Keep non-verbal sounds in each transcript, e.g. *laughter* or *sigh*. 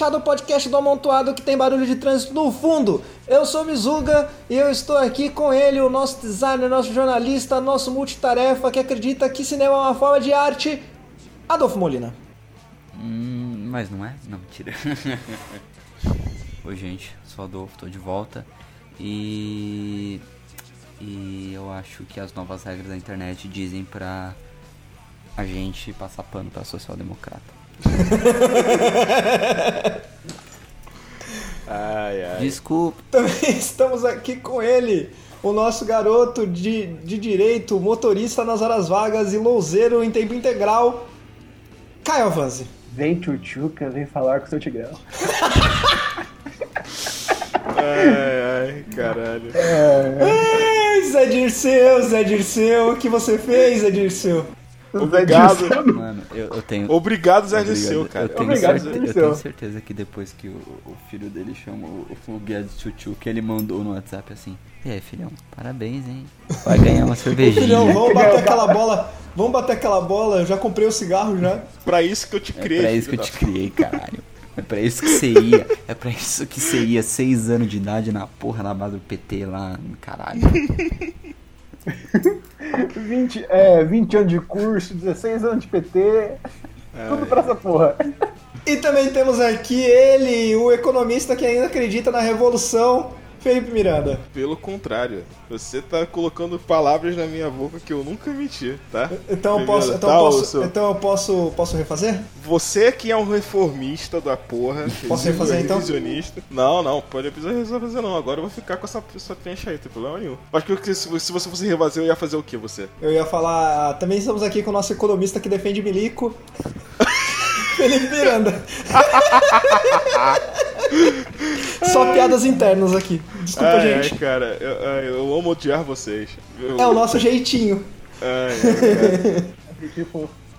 Fechado, o podcast do Amontoado que tem barulho de trânsito no fundo. Eu sou Mizuga e eu estou aqui com ele, o nosso designer, nosso jornalista, nosso multitarefa que acredita que cinema é uma forma de arte, Adolfo Molina. Hum, mas não é? Não, mentira. *laughs* Oi, gente, sou Adolfo, tô de volta. E. E eu acho que as novas regras da internet dizem pra a gente passar pano pra social-democrata. Ai, ai. Desculpa. Também estamos aqui com ele, o nosso garoto de, de direito, motorista nas horas vagas e louzeiro em tempo integral, Caio Avanzi. Vem Tchutchuca, vem falar com o seu Tigrão. ai, ai, caralho. Ai, Zé Dirceu, Zé Dirceu, o que você fez, Zé Dirceu? Obrigado. Mano, eu, eu tenho. Obrigado, Zé Dirceu, cara. Eu tenho, Obrigado, certe... Eu tenho certeza que depois que o, o filho dele chamou o Foguia de Chuchu, que ele mandou no WhatsApp assim: E aí, filhão, parabéns, hein? Vai ganhar uma *laughs* cervejinha. Filhão, vamos bater aquela bola. Vamos bater aquela bola, eu já comprei o cigarro já. Pra isso que eu te É criei. pra isso que eu te criei, caralho. É pra isso que você ia. É pra isso que você ia, seis anos de idade na porra na base do PT lá, caralho. *laughs* 20, é, 20 anos de curso, 16 anos de PT, tudo pra essa porra. E também temos aqui ele, o economista que ainda acredita na revolução, Felipe Miranda. da- Pelo contrário, você tá colocando palavras na minha boca que eu nunca menti, tá? Então eu posso, então tá, eu posso, seu- então eu posso, posso refazer? Você que é um reformista da porra. Posso refazer, então? Não, não, pode precisar fazer não. Agora eu vou ficar com essa, essa prancha aí, não tem problema nenhum. Acho que se, se você fosse refazer, eu ia fazer o que você? Eu ia falar, também estamos aqui com o nosso economista que defende milico, *laughs* Felipe Miranda. *laughs* Só piadas internas aqui. Desculpa, ai, gente. ai, cara, eu, eu amo odiar vocês. Eu- É o nosso jeitinho. Ai, ai, cara. Tipo, *laughs*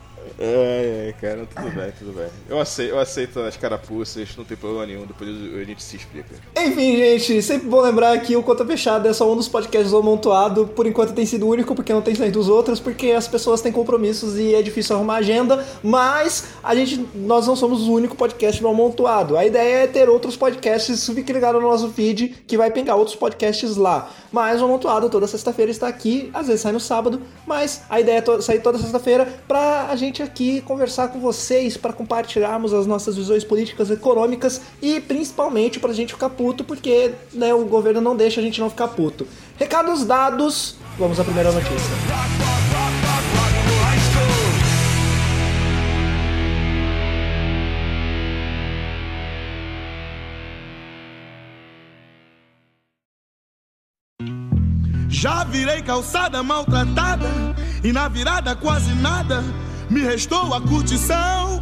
Ai, ai, cara, tudo bem, tudo bem. Eu aceito, eu aceito as carapuças, não tem problema nenhum, depois a gente se explica. Enfim, gente, sempre bom lembrar que o Conta Fechada é só um dos podcasts do Amontoado. Por enquanto tem sido único, porque não tem saído dos outros, porque as pessoas têm compromissos e é difícil arrumar agenda. Mas a gente, nós não somos o único podcast do Amontoado. A ideia é ter outros podcasts, fique ligado no nosso feed, que vai pegar outros podcasts lá. Mas o Amontoado toda sexta-feira está aqui, às vezes sai no sábado, mas a ideia é to- sair toda sexta-feira pra a gente aqui conversar com vocês, pra compartilharmos as nossas visões políticas e econômicas e principalmente pra gente ficar puto, porque né, o governo não deixa a gente não ficar puto. Recados dados, vamos à primeira notícia. Já virei calçada maltratada e na virada quase nada me restou a curtição.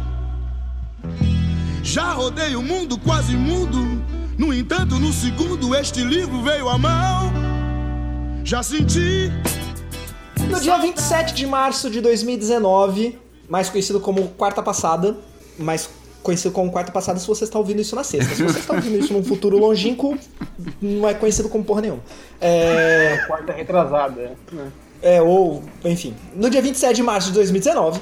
Já rodei o mundo quase mudo, no entanto, no segundo este livro veio à mão. Já senti No dia 27 de março de 2019, mais conhecido como quarta passada, mais conhecido como quarta passada se você está ouvindo isso na sexta. Se você está ouvindo isso num futuro longínquo, não é conhecido como porra nenhuma. É, quarta retrasada. né? é, ou, enfim, no dia 27 de março de 2019,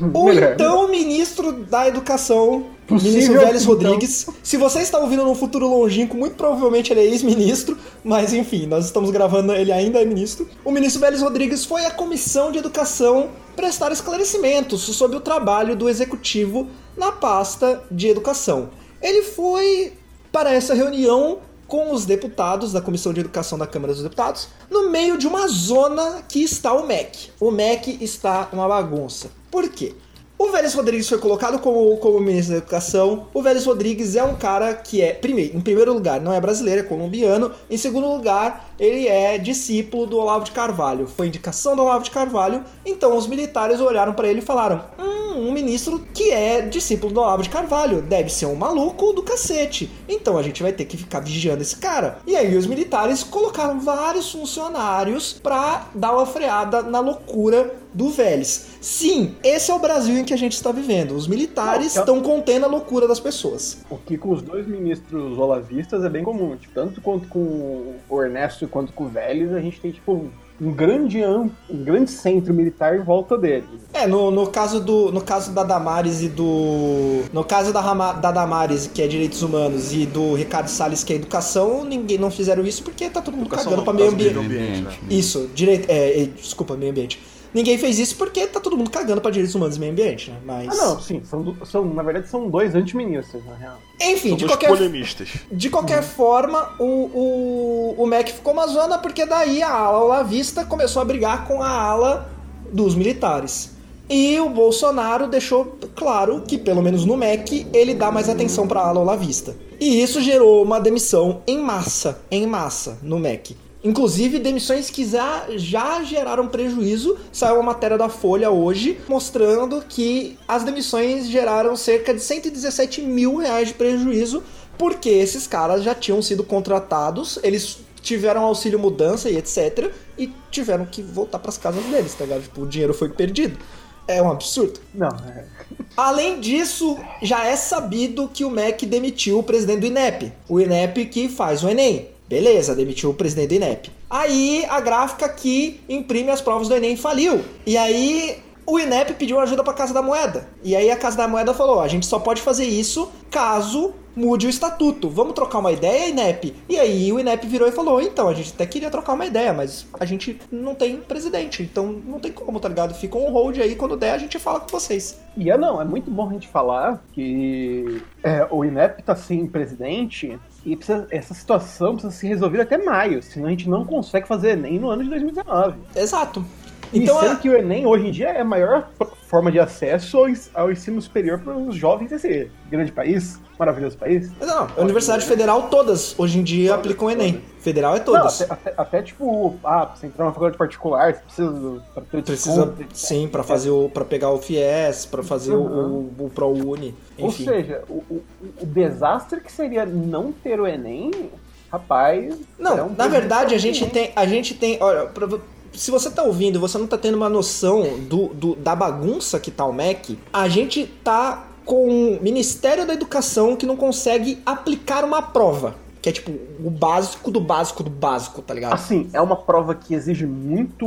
o Melhor. *laughs* então ministro da Educação, Possível, ministro Vélez então. Rodrigues, se você está ouvindo num futuro longínquo, muito provavelmente ele é ex-ministro, mas enfim, nós estamos gravando, ele ainda é ministro. O ministro Vélez Rodrigues foi à Comissão de Educação prestar esclarecimentos sobre o trabalho do executivo na pasta de educação. Ele foi para essa reunião com os deputados da Comissão de Educação da Câmara dos Deputados, meio de uma zona que está o MEC. O MEC está uma bagunça. Por quê? O Vélez Rodrigues foi colocado como, como ministro da Educação. O Vélez Rodrigues é um cara que é, primeiro, em primeiro lugar, não é brasileiro, é colombiano. Em segundo lugar, ele é discípulo do Olavo de Carvalho. Foi indicação do Olavo de Carvalho. Então os militares olharam para ele e falaram: Hum, um ministro que é discípulo do Olavo de Carvalho. Deve ser um maluco do cacete. Então a gente vai ter que ficar vigiando esse cara. E aí os militares colocaram vários funcionários pra dar uma freada na loucura do Vélez. Sim, esse é o Brasil em que a gente está vivendo. Os militares estão contendo a loucura das pessoas. O que com os dois ministros olavistas é bem comum. Tipo, tanto quanto com o Ernesto quanto com o Vélez, a gente tem, tipo, um grande, um grande centro militar em volta deles. É, no, no caso do. No caso da Damares e do. No caso da, Rama- da Damares, que é direitos humanos, e do Ricardo Salles, que é educação, ninguém não fizeram isso porque tá todo mundo Educação cagando não, pra por meio ambiente. ambiente, né? Isso, direito. É, é, desculpa, meio ambiente. Ninguém fez isso porque tá todo mundo cagando pra direitos humanos e meio ambiente, né? Mas. Ah, não, sim, são, do- são, na verdade são dois antiministros, na real. Enfim, São de dois qualquer, polemistas. de qualquer forma, o, o, o MEC ficou uma zona porque daí a ala olavista começou a brigar com a ala dos militares. E o Bolsonaro deixou claro que, pelo menos no MEC, ele dá mais atenção para a ala olavista. E isso gerou uma demissão em massa, em massa, no MEC. Inclusive, demissões que já, já geraram prejuízo. Saiu uma matéria da Folha hoje mostrando que as demissões geraram cerca de 117 mil reais de prejuízo, porque esses caras já tinham sido contratados, eles tiveram auxílio mudança e etc. E tiveram que voltar para as casas deles, tá ligado? Tipo, o dinheiro foi perdido. É um absurdo. Não, é. Além disso, já é sabido que o MEC demitiu o presidente do INEP. O INEP que faz o Enem. Beleza, demitiu o presidente do INEP. Aí a gráfica que imprime as provas do Enem faliu. E aí o INEP pediu ajuda para Casa da Moeda. E aí a Casa da Moeda falou: a gente só pode fazer isso caso mude o estatuto. Vamos trocar uma ideia, INEP? E aí o INEP virou e falou: então, a gente até queria trocar uma ideia, mas a gente não tem presidente, então não tem como, tá ligado? Fica um hold aí, quando der a gente fala com vocês. E é não, é muito bom a gente falar que é, o INEP tá sem presidente e precisa- essa situação precisa ser resolvida até maio, senão a gente não consegue fazer Enem no ano de 2019. Exato. Então, sendo é- que o Enem hoje em dia é a maior forma de acesso ao, ens- ao ensino superior para os jovens desse grande país, maravilhoso país. Não, a Universidade Federal todas hoje em dia aplicam o Enem. Federal é Não, todas. até, até- até, tipo, ah, você entrar numa faculdade particular, você precisa ter Precisa, desconto. sim, pra fazer o para pegar o FIES, pra fazer o, o, o ProUni, Ou enfim. seja, o, o- o desastre que seria não ter o Enem, rapaz. Não, é um na verdade a gente tem, a gente tem, olha, pra- se você tá ouvindo, e você não tá tendo uma noção do, do- da bagunça que tá o MEC, a gente tá com o Ministério da Educação que não consegue aplicar uma prova, que é tipo o básico do básico do básico, tá ligado? Assim, é uma prova que exige muito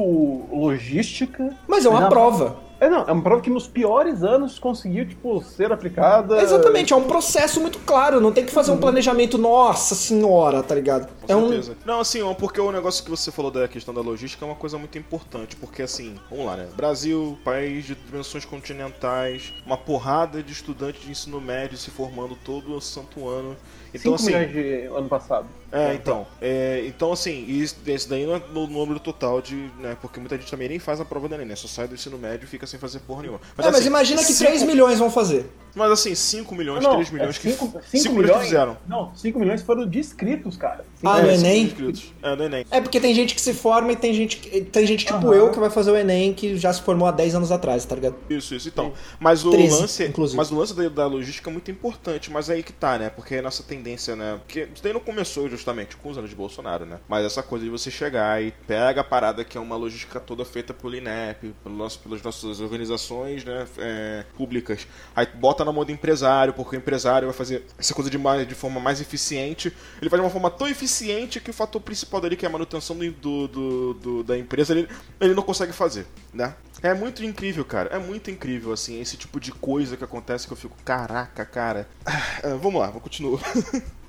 logística. Mas é uma prova. É, não, é uma prova que nos piores anos conseguiu, tipo, ser aplicada. Exatamente, é um processo muito claro, não tem que fazer um planejamento, nossa senhora, tá ligado? Com É um. certeza. Não, assim, ó, porque o negócio que você falou da questão da logística é uma coisa muito importante, porque assim, vamos lá, né? Brasil, país de dimensões continentais, uma porrada de estudantes de ensino médio se formando todo o santo ano. Então, 5 assim. milhões de ano passado. É, então. É, então, assim, isso, esse daí não é no número total de. Né, porque muita gente também nem faz a prova da Enem, né? Só sai do ensino médio e fica sem fazer porra nenhuma. É, mas assim, imagina que cinco- 3 milhões vão fazer. Mas assim, 5 milhões, Não, 3 milhões é que. cinco- 5 cinco milhões que milhões? fizeram. Não, 5 milhões foram de inscritos, cara. Ah, é, no Enem? É, no Enem. É porque tem gente que se forma e tem gente, que- tem gente tipo Aham. eu que vai fazer o Enem que já se formou há 10 anos atrás, tá ligado? Isso, isso, então. Mas o 13, lance, inclusive. mas o lance da, da logística é muito importante, mas aí que tá, né? Porque a nossa tendência, né? Porque isso daí não começou justamente com os anos de Bolsonaro, né? Mas essa coisa de você chegar e pega a parada que é uma logística toda feita pelo INEP, pelo nosso, pelas nossas organizações, né? é, públicas. Aí bota na mão do empresário, porque o empresário vai fazer essa coisa de, mais, de forma mais eficiente. Ele faz de uma forma tão eficiente que o fator principal dele, que é a manutenção do, do- do- da empresa, ele, ele não consegue fazer, né? É muito incrível, cara. É muito incrível, assim, esse tipo de coisa que acontece que eu fico, caraca, cara. Ah, vamos lá, vou continuar. *laughs*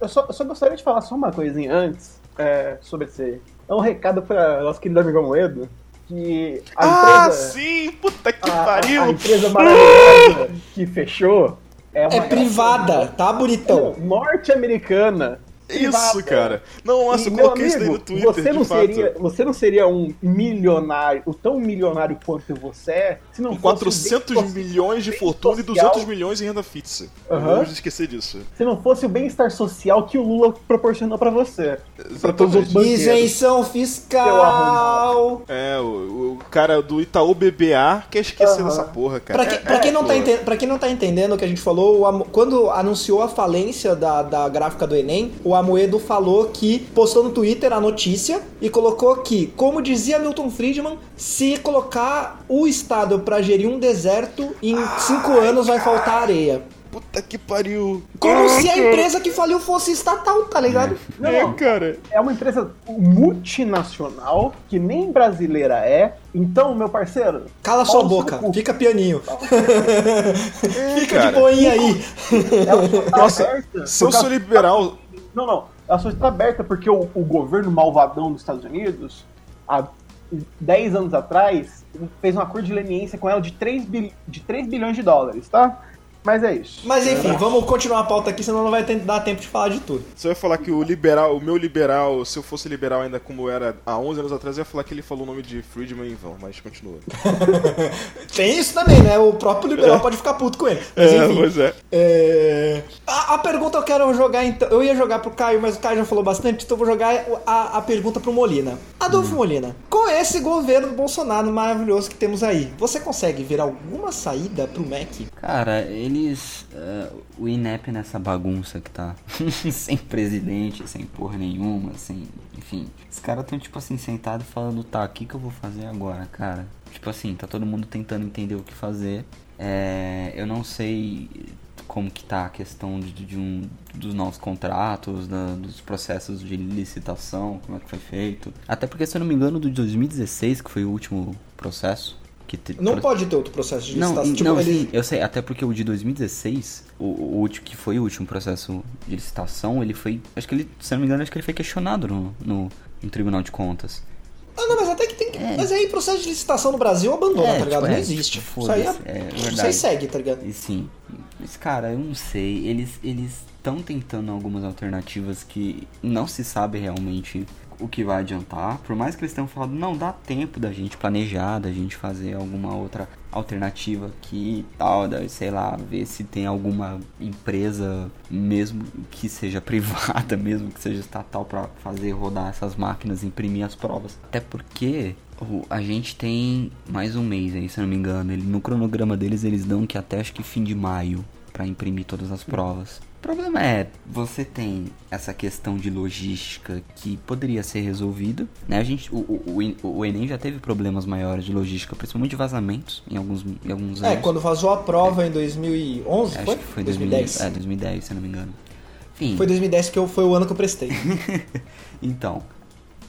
Eu só, eu só gostaria de falar só uma coisinha antes é, sobre esse. É um recado para nosso querido amigo Moedo. Que a ah, empresa. sim! Puta que a, pariu! a empresa maravilhosa que fechou é, É privada, tá bonitão? Não, norte-americana. Isso, cara. Não, nossa, E, eu coloquei isso daí no amigo, Twitter, você não de fato. seria, você não seria um milionário, o tão milionário quanto você é, se não Com fosse 400 o bem- milhões de fortuna e social. 200 milhões em renda fixa. Não Aham. vamos esquecer disso. Se não fosse o bem-estar social que o Lula proporcionou pra você. Pra todos os banqueiros. Isenção fiscal. É, o, o cara do Itaú BBA quer esquecer Aham. dessa porra, cara. Pra, que- É- pra é, quem não tá pô. enten- pra quem não tá entendendo o que a gente falou, o quando anunciou a falência da, da gráfica do Enem, o Amoedo falou que postou no Twitter a notícia e colocou que, como dizia Milton Friedman, se colocar o Estado pra gerir um deserto, em cinco anos vai faltar areia. Puta que pariu. Como Ah, se a cara. empresa que faliu fosse estatal, tá ligado? Não, É, não. cara. É uma empresa multinacional que nem brasileira é. Então, meu parceiro. Cala sua boca, cu. fica pianinho. É, *laughs* Fica de cara. boinha aí. Tá Nossa, Se eu sou liberal, Não, não. Ela só está aberta porque o, o governo malvadão dos Estados Unidos, há 10 anos atrás, fez um acordo de leniência com ela de 3, bil, de 3 bilhões de dólares, tá? Mas é isso. Mas enfim, vamos continuar a pauta aqui, senão não vai ter- dar tempo de falar de tudo. você vai falar que o liberal, o meu liberal, se eu fosse liberal ainda como era há 11 anos atrás, eu ia falar que ele falou o nome de Friedman em vão, mas continua. *laughs* Tem isso também, né? O próprio liberal pode ficar puto com ele. Mas enfim. pois é. É, A, a pergunta eu quero jogar então. Eu ia jogar pro Caio, mas o Caio já falou bastante, então eu vou jogar a, a pergunta pro Molina. Adolfo Molina, com esse governo Bolsonaro maravilhoso que temos aí, você consegue ver alguma saída pro MEC? Cara, eles. eh, o INEP nessa bagunça que tá. *laughs* sem presidente, sem porra nenhuma, sem. Enfim. Os caras tão, tipo assim, sentados falando, tá, o que, que eu vou fazer agora, cara? Tipo assim, tá todo mundo tentando entender o que fazer. É, eu não sei como que tá a questão de, de um, dos novos contratos, da- dos processos de licitação, como é que foi feito. Até porque, se eu não me engano, do de 2016, que foi o último processo. Te- Não pro- pode ter outro processo de não, licitação. Tipo, não ele- sim, eu sei, até porque o de 2016, o, o último que foi o último processo de licitação, ele foi, acho que ele, se não me engano, acho que ele foi questionado no, no, no Tribunal de Contas. Ah, não, mas até que tem que. É. Mas aí processo de licitação no Brasil abandona, É, tá ligado? tipo, não é, existe. tipo, isso aí, é, é isso aí segue, tá ligado? E sim, mas cara, eu não sei, eles eles estão tentando algumas alternativas que não se sabe realmente o que vai adiantar. Por mais que eles tenham falado, não dá tempo da gente planejar, da gente fazer alguma outra alternativa aqui e tal, da, sei lá, ver se tem alguma empresa, mesmo que seja *laughs* privada, mesmo que seja estatal, para fazer rodar essas máquinas, imprimir as provas. Até porque a gente tem mais um mês aí, se eu não me engano. Ele, no cronograma deles, eles dão que até acho que fim de maio para imprimir todas as provas. O problema é, você tem essa questão de logística que poderia ser resolvida, né? A gente, o, o, o En- o Enem já teve problemas maiores de logística, principalmente de vazamentos em alguns, em alguns É, anos. quando vazou a prova em 2011, Acho foi? que foi 2010. 2010. É, 2010, se não me engano. Enfim, Foi 2010 que eu, foi o ano que eu prestei. *laughs* então,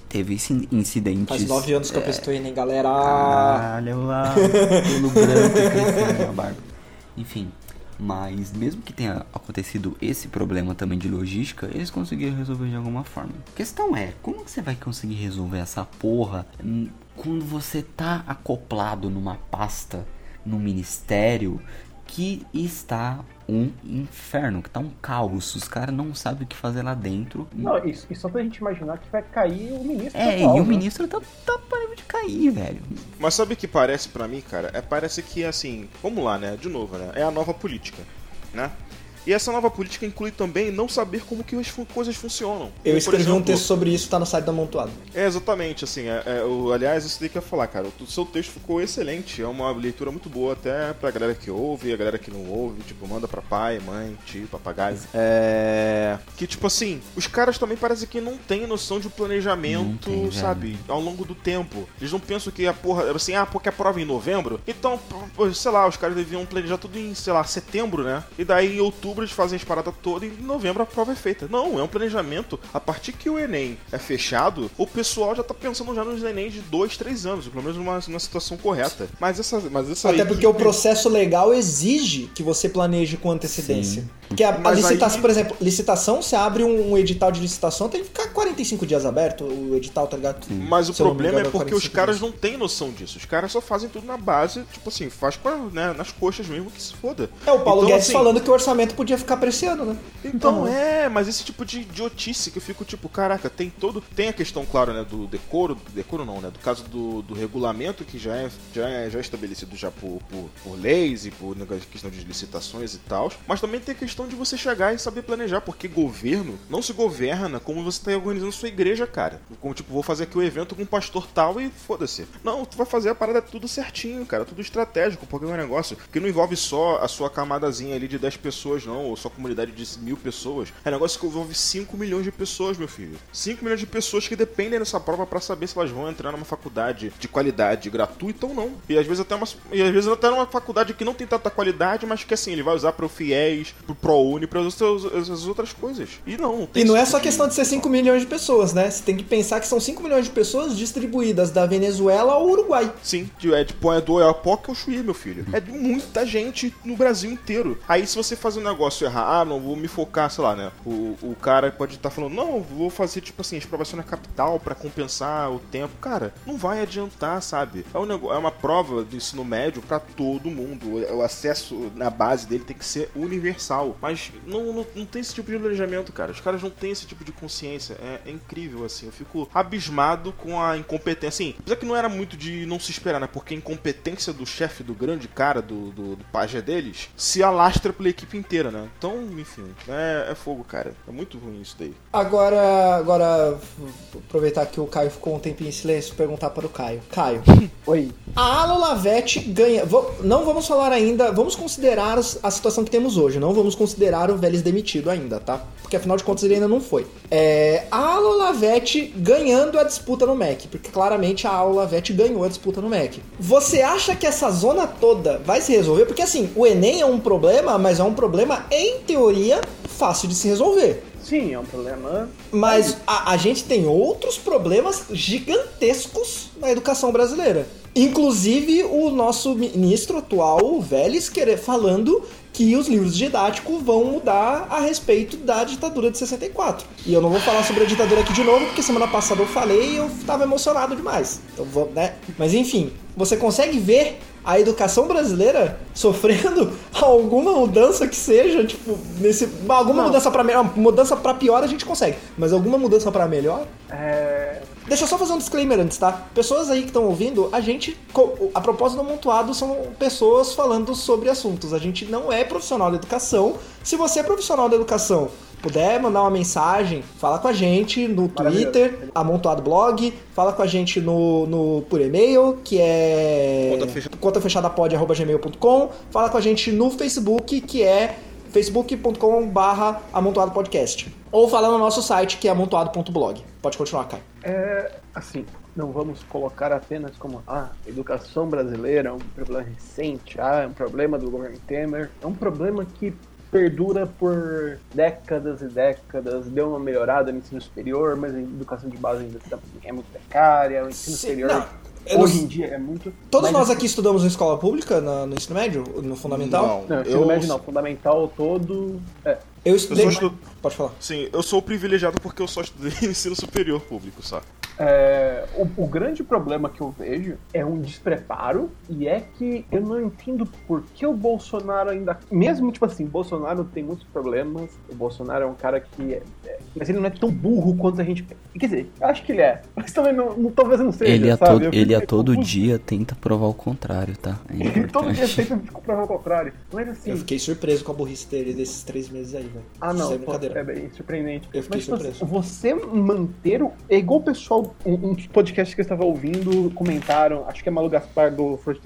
teve esse incidentes... Faz nove anos que eu é, prestei Enem, galera. Caralho, lá, pelo branco crescendo a barba. Enfim, mas mesmo que tenha acontecido esse problema também de logística, eles conseguiram resolver de alguma forma. A questão é, como que você vai conseguir resolver essa porra hum, quando você tá acoplado numa pasta, num ministério que está um inferno, que tá um caos, os caras não sabem o que fazer lá dentro. Não, isso, e só pra gente imaginar que vai cair o ministro. É, atual, e o né? ministro tá, tá parando de cair, velho. Mas sabe o que parece pra mim, cara? É parece que assim, vamos lá, né? De novo, né? É a nova política, né? E essa nova política inclui também não saber como que as fu- coisas funcionam. Eu escrevi um exemplo, texto sobre isso, tá no site da Amontoado. É, exatamente, assim, é, é, o, aliás, isso daí que eu ia falar, cara, o, seu texto ficou excelente, é uma leitura muito boa até pra galera que ouve, a galera que não ouve, tipo, manda pra pai, mãe, tio, papagaio. É... Que, tipo assim, os caras também parecem que não têm noção de planejamento, tem, sabe, ao longo do tempo. Eles não pensam que a porra, assim, ah, porque a prova é em novembro, então, sei lá, os caras deviam planejar tudo em, sei lá, setembro, né? E daí em outubro eles fazem as paradas todas e em novembro a prova é feita. Não, é um planejamento. A partir que o Enem é fechado, o pessoal já tá pensando já nos Enem de dois, três anos, pelo menos numa, numa situação correta. Mas essa, mas essa Até porque o processo legal exige que você planeje com antecedência. Porque a, a licitação, aí- por exemplo, licitação, você abre um, um edital de licitação, tem que ficar 45 dias aberto o edital, tá ligado? Mas o Se problema engano, é porque os 45 caras dias. não têm noção disso. Os caras só fazem tudo na base, tipo assim, faz pra, né, nas coxas mesmo que se foda. É o Paulo Então, Guedes assim, falando que o orçamento podia ficar ano, né? Então é, mas esse tipo de idiotice que eu fico tipo, caraca, tem todo. Tem a questão, claro, né, do decoro, decoro não, né? Do caso do, do regulamento que já é, já é, já é estabelecido já por, por, por leis e por questão de licitações e tal. Mas também tem a questão de você chegar e saber planejar, porque governo não se governa como você tá organizando sua igreja, cara. Como tipo, vou fazer aqui o evento com um pastor tal e foda-se. Não, tu vai fazer a parada tudo certinho, cara, tudo estratégico, porque é um negócio que não envolve só a sua camadazinha ali de 10 pessoas, não, ou sua comunidade de mil pessoas. É um negócio que envolve 5 milhões de pessoas, meu filho. 5 milhões de pessoas que dependem dessa prova para saber se elas vão entrar numa faculdade de qualidade gratuita ou não. E às vezes até uma, e às vezes até numa faculdade que não tem tanta qualidade, mas que assim, ele vai usar pro FIES, pro ProUni, para as outras coisas. E não, não tem E não é só de... questão de ser 5 milhões de pessoas, né? Você tem que pensar que são 5 milhões de pessoas distribuídas da Venezuela ao Uruguai. Sim, é tipo, é do Oiapoque ao Chuí, meu filho. É de muita gente no Brasil inteiro. Aí se você faz um negócio errar, ah, não vou me focar, sei lá, né? O, o cara pode estar tá falando, não, vou fazer tipo assim, exprovação na capital para compensar o tempo. Cara, não vai adiantar, sabe? É, um negócio, é uma prova do ensino médio para todo mundo. O acesso na base dele tem que ser universal. Mas não, não, não tem esse tipo de planejamento, cara. Os caras não têm esse tipo de consciência. É, é incrível, assim. Eu fico abismado com a incompetência. Assim, apesar que não era muito de não se esperar, né? Porque a incompetência do chefe, do grande cara, do, do, do pajé deles, se alastra pela equipe inteira, né? Então, enfim, é, é fogo, cara. É muito ruim isso daí. Agora, agora, aproveitar que o Caio ficou um tempinho em silêncio, perguntar para o Caio. Caio. *laughs* Oi. A Alo Lavete ganha. Não vamos falar ainda, vamos considerar a situação que temos hoje. Não vamos considerar o Vélez demitido ainda, tá? Porque afinal de contas ele ainda não foi. É, a Lavete ganhando a disputa no MEC, porque claramente a Lavete ganhou a disputa no MEC. Você acha que essa zona toda vai se resolver? Porque assim, o Enem é um problema, mas é um problema, em teoria, fácil de se resolver. Sim, é um problema. Mas a, a gente tem outros problemas gigantescos na educação brasileira. Inclusive o nosso ministro atual, o Vélez, querer, falando que os livros didáticos vão mudar a respeito da ditadura de 64. E eu não vou falar sobre a ditadura aqui de novo, porque semana passada eu falei e eu estava emocionado demais. Então, vou, né? Mas enfim, você consegue ver a educação brasileira sofrendo *laughs* alguma mudança que seja, tipo, nesse alguma não. mudança para melhor, mudança para pior a gente consegue, mas alguma mudança para melhor? É... Deixa eu só fazer um disclaimer antes, tá? Pessoas aí que estão ouvindo, a gente, a propósito do Amontoado, são pessoas falando sobre assuntos. A gente não é profissional da educação. Se você é profissional da educação, puder mandar uma mensagem, fala com a gente no Twitter, amontoado blog, fala com a gente no, no por e-mail, que é conta fechada, pod@gmail.com, fala com a gente no Facebook, que é facebook.com barra amontoado podcast. Ou fala no nosso site, que é amontoado.blog. Pode continuar, Caio. É, assim, não vamos colocar apenas como ah, educação brasileira é um problema recente, ah, é um problema do governo Temer. É um problema que perdura por décadas e décadas, deu uma melhorada no ensino superior, mas a educação de base ainda tá, é muito precária, o ensino Sim, superior não. Hoje em dia é muito. Todos nós aqui estudamos em escola pública no, no ensino médio? No fundamental? Não, não ensino eu... médio não. Fundamental todo. É. Eu estudei. Eu estu... Pode falar. Sim, eu sou privilegiado porque eu só estudei *laughs* ensino superior público, sabe? É, o, o, grande problema que eu vejo é um despreparo e é que eu não entendo por que o Bolsonaro ainda. Mesmo, tipo assim, Bolsonaro tem muitos problemas, o Bolsonaro é um cara que. É, é, mas ele não é tão burro quanto a gente. Quer dizer, eu acho que ele é, *laughs* mas também não, não talvez não seja. Ele a, todo, ele a todo dia tenta provar o contrário, tá? É *laughs* ele todo dia tenta provar o contrário. Mas assim. Eu fiquei surpreso com a burrice dele desses três meses aí, velho. Ah, não. Pô, é bem surpreendente. Eu fiquei mas, tipo, surpreso. Você manter o. É igual o pessoal um, um podcast que eu estava ouvindo comentaram, acho que é Malu Gaspar do Forte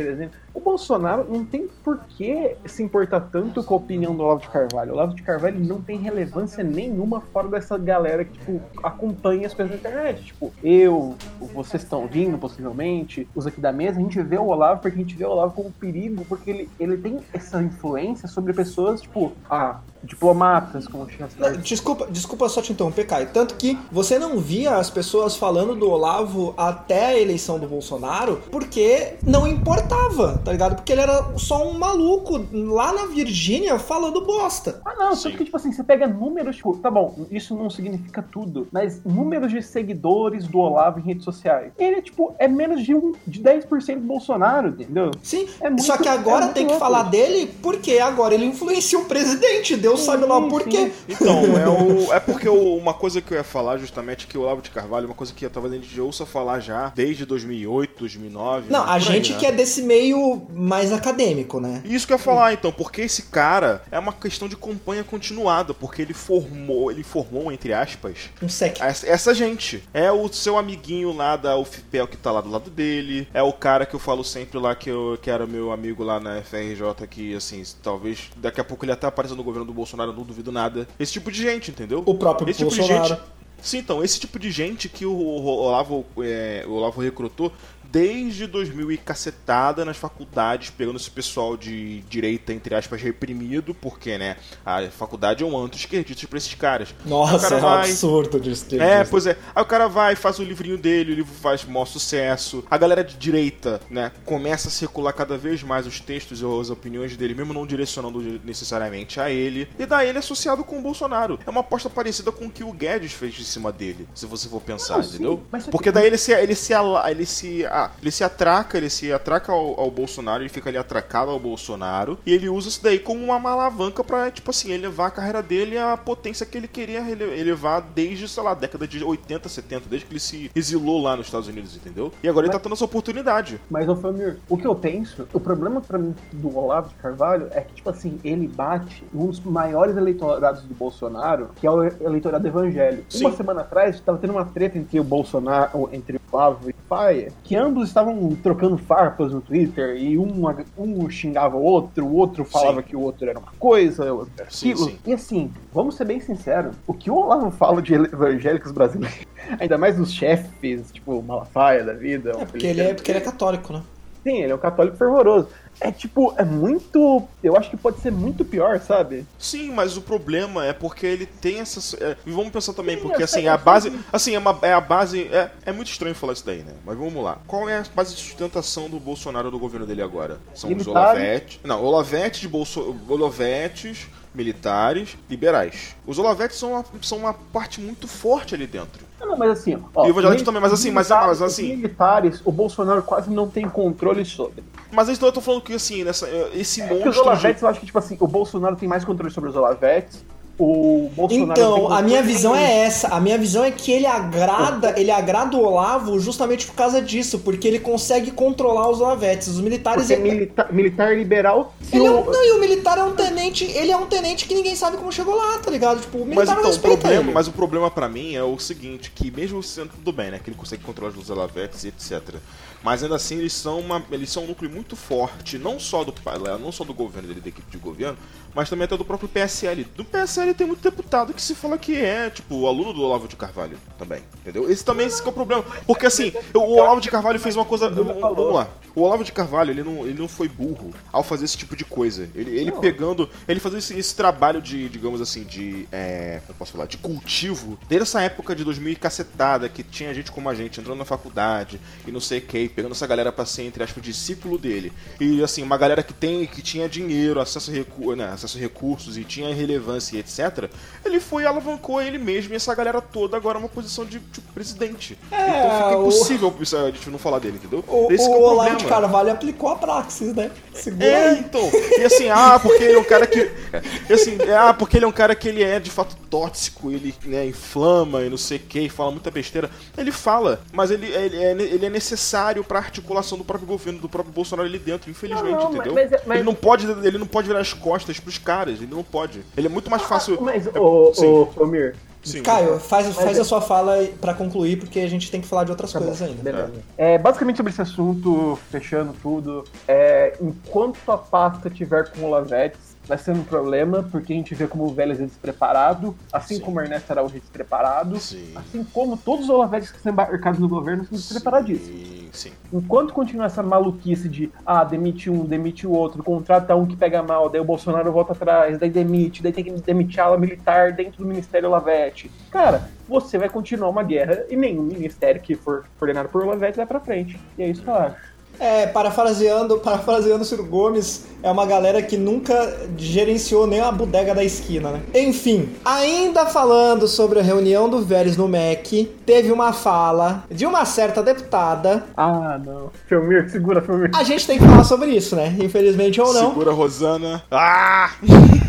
o Bolsonaro não tem por que se importar tanto com a opinião do Olavo de Carvalho. O Olavo de Carvalho não tem relevância nenhuma fora dessa galera que, tipo, acompanha as coisas na internet. Tipo, eu, vocês estão ouvindo, possivelmente, os aqui da mesa, a gente vê o Olavo porque a gente vê o Olavo como perigo, porque ele, ele tem essa influência sobre pessoas, tipo, ah, diplomatas, como chanceler. Desculpa, desculpa só te interromper, Caio. Tanto que você não via as pessoas falando do Olavo até a eleição do Bolsonaro porque não importava, tá ligado? Porque ele era só um maluco lá na Virgínia falando bosta. Ah, não, só que, tipo assim, você pega números, tipo, tá bom, isso não significa tudo, mas números de seguidores do Olavo em redes sociais. Ele, tipo, é menos de, um, de 10% do Bolsonaro, entendeu? Sim, é muito, só que agora é tem que falar dele porque agora ele influencia o presidente, deu Deus sabe lá por quê. Então, é, o, é porque o, uma coisa que eu ia falar justamente que o Olavo de Carvalho, uma coisa que talvez a gente ouça falar já desde 2008, 2009. Não, a gente aí, né? que é desse meio mais acadêmico, né? Isso que eu ia falar, então, porque esse cara é uma questão de campanha continuada, porque ele formou, ele formou, entre aspas, um sec. Essa, essa gente. É o seu amiguinho lá da UFPEL que tá lá do lado dele, é o cara que eu falo sempre lá que, eu, que era meu amigo lá na FRJ, que, assim, talvez daqui a pouco ele até apareça no governo do Bolsonaro Bolsonaro, não duvido nada. Esse tipo de gente, entendeu? O próprio esse tipo Bolsonaro. de gente. Sim, então, esse tipo de gente que o Olavo, é, o Olavo recrutou desde 2000 e cacetada nas faculdades, pegando esse pessoal de direita, entre aspas, reprimido, porque, né, a faculdade é um antro esquerdista pra esses caras. Nossa, cara é um vai- absurdo de esquerda. é, pois é. Aí o cara vai, faz o livrinho dele, o livro faz maior sucesso. A galera de direita, né, começa a circular cada vez mais os textos ou as opiniões dele, mesmo não direcionando necessariamente a ele. E daí ele é associado com o Bolsonaro. É uma aposta parecida com o que o Guedes fez de cima dele, se você for pensar, Não, sim, entendeu? que- Porque daí ele se, ele se, ala- ele se, ah, ele se atraca, ele se atraca ao, ao Bolsonaro, ele fica ali atracado ao Bolsonaro, e ele usa isso daí como uma alavanca pra, tipo assim, elevar a carreira dele à potência que ele queria ele- elevar desde, sei lá, a década de 80, 70, desde que ele se exilou lá nos Estados Unidos, entendeu? E agora ele tá tendo essa oportunidade. Mas, ô Famir, o que eu penso, o problema pra mim do Olavo de Carvalho é que, tipo assim, ele bate um dos maiores eleitorados do Bolsonaro, que é o eleitorado evangélico. Sim. Uma semana atrás, tava tendo uma treta entre o Bolsonaro, entre o Olavo e o Faia, que ambos estavam trocando farpas no Twitter, e um, um xingava o outro, o outro falava Sim. que o outro era uma coisa, o outro era aquilo. E assim, vamos ser bem sinceros, o que o Olavo fala de evangélicos brasileiros, *laughs* ainda mais dos chefes, tipo Malafaia da vida. É porque ele é, porque ele é católico, né? Sim, ele é um católico fervoroso. É tipo, é muito. Eu acho que pode ser muito pior, sabe? Sim, mas o problema é porque ele tem essas. É, e vamos pensar também, Sim, porque assim, a base. Assim, é, uma, é a base. É, é muito estranho falar isso daí, né? Mas vamos lá. Qual é a base de sustentação do Bolsonaro do governo dele agora? São os Militares. Olavetes. Não, Olavetes de Bolso. Olavetes, militares, liberais. Os Olavetes são uma, são uma parte muito forte ali dentro. Não, não, mas assim, ó. E o os também, mas assim, mas- militares- mas assim- Os militares, o Bolsonaro quase não tem controle sobre. Mas então eu tô falando que assim, nessa, esse Porque os monstro. de- Olavetes, eu acho que, tipo assim, o Bolsonaro tem mais controle sobre os Olavetes. O Bolsonaro Então, a minha visão é essa. A minha visão é que ele agrada, ele agrada o Olavo justamente por causa disso, porque ele consegue controlar os Olavetes. Os militares. Ele- milita- militar liberal. Ele é o- um, não, e o militar é um tenente, ele é um tenente que ninguém sabe como chegou lá, tá ligado? Tipo, o Mas militar não então, o respeita problema, ele. mas o problema pra mim é o seguinte, que mesmo sendo tudo bem, né, que ele consegue controlar os Olavetes e etc. Mas ainda assim eles são uma, eles são um núcleo muito forte, não só do não só do governo dele, da equipe de governo, mas também até do próprio PSL. No PSL tem muito deputado que se fala que é, tipo, o aluno do Olavo de Carvalho também, entendeu? Esse também esse é o problema, porque assim, o Olavo de Carvalho fez uma coisa, vamos lá. O Olavo de Carvalho, ele não, ele não foi burro ao fazer esse tipo de coisa. Ele, ele pegando, ele fazendo esse, esse trabalho de, digamos assim, de, é, como posso falar, de cultivo, desde essa época de 2000 e cacetada, que tinha gente como a gente entrando na faculdade e não sei o que, pegando essa galera pra ser, entre aspas, discípulo dele. E assim, uma galera que tem, que tinha dinheiro, acesso a, recu né, acesso a recursos e tinha relevância e etc. Ele foi e alavancou ele mesmo e essa galera toda agora é uma posição de tipo, presidente. então fica o- impossível isso, a gente não falar dele, entendeu? O, Esse que é o o Olavo de Carvalho aplicou a praxis, né? Segura É, aí. então. E assim, ah, porque ele é um cara que. *laughs* e assim, é, ah, porque ele é um cara que ele é de fato tóxico, ele né, inflama e não sei o que, fala muita besteira. Ele fala, mas ele, ele, é, ele é necessário pra articulação do próprio governo, do próprio Bolsonaro ali dentro, infelizmente, Não, não, entendeu? mas- mas- mas- Ele não pode, ele não pode virar as costas pros caras, ele não pode. Ele é muito mais fácil. Mas, é, ô, ô, ô, Mir, sim. Caio, faz, faz é- a sua fala pra concluir, porque a gente tem que falar de outras Tá coisas bom, ainda. beleza. É, basicamente sobre esse assunto, fechando tudo, é, enquanto a pasta tiver com o Lavetes, vai ser um problema, porque a gente vê como o Vélez é despreparado, assim Sim. como o Ernesto Araújo é despreparado, Sim. assim como todos os Olavetes que estão embarcados no governo são despreparadíssimos. Sim, sim. Enquanto continuar essa maluquice de, ah, demite um, demite o outro, contrata um que pega mal, daí o Bolsonaro volta atrás, daí demite, daí tem que demitir a ala militar dentro do Ministério Lavete. Cara, você vai continuar uma guerra e nenhum ministério que for coordenado por Lavete vai pra frente. E é isso que eu acho. É, parafraseando, parafraseando o Ciro Gomes, é uma galera que nunca gerenciou nem a bodega da esquina, né? Enfim, ainda falando sobre a reunião do Vélez no MEC, teve uma fala de uma certa deputada. Ah, não. Filmir, segura, Filmir. A gente tem que falar sobre isso, né? Infelizmente ou não. Segura Rosana. Ah! *laughs*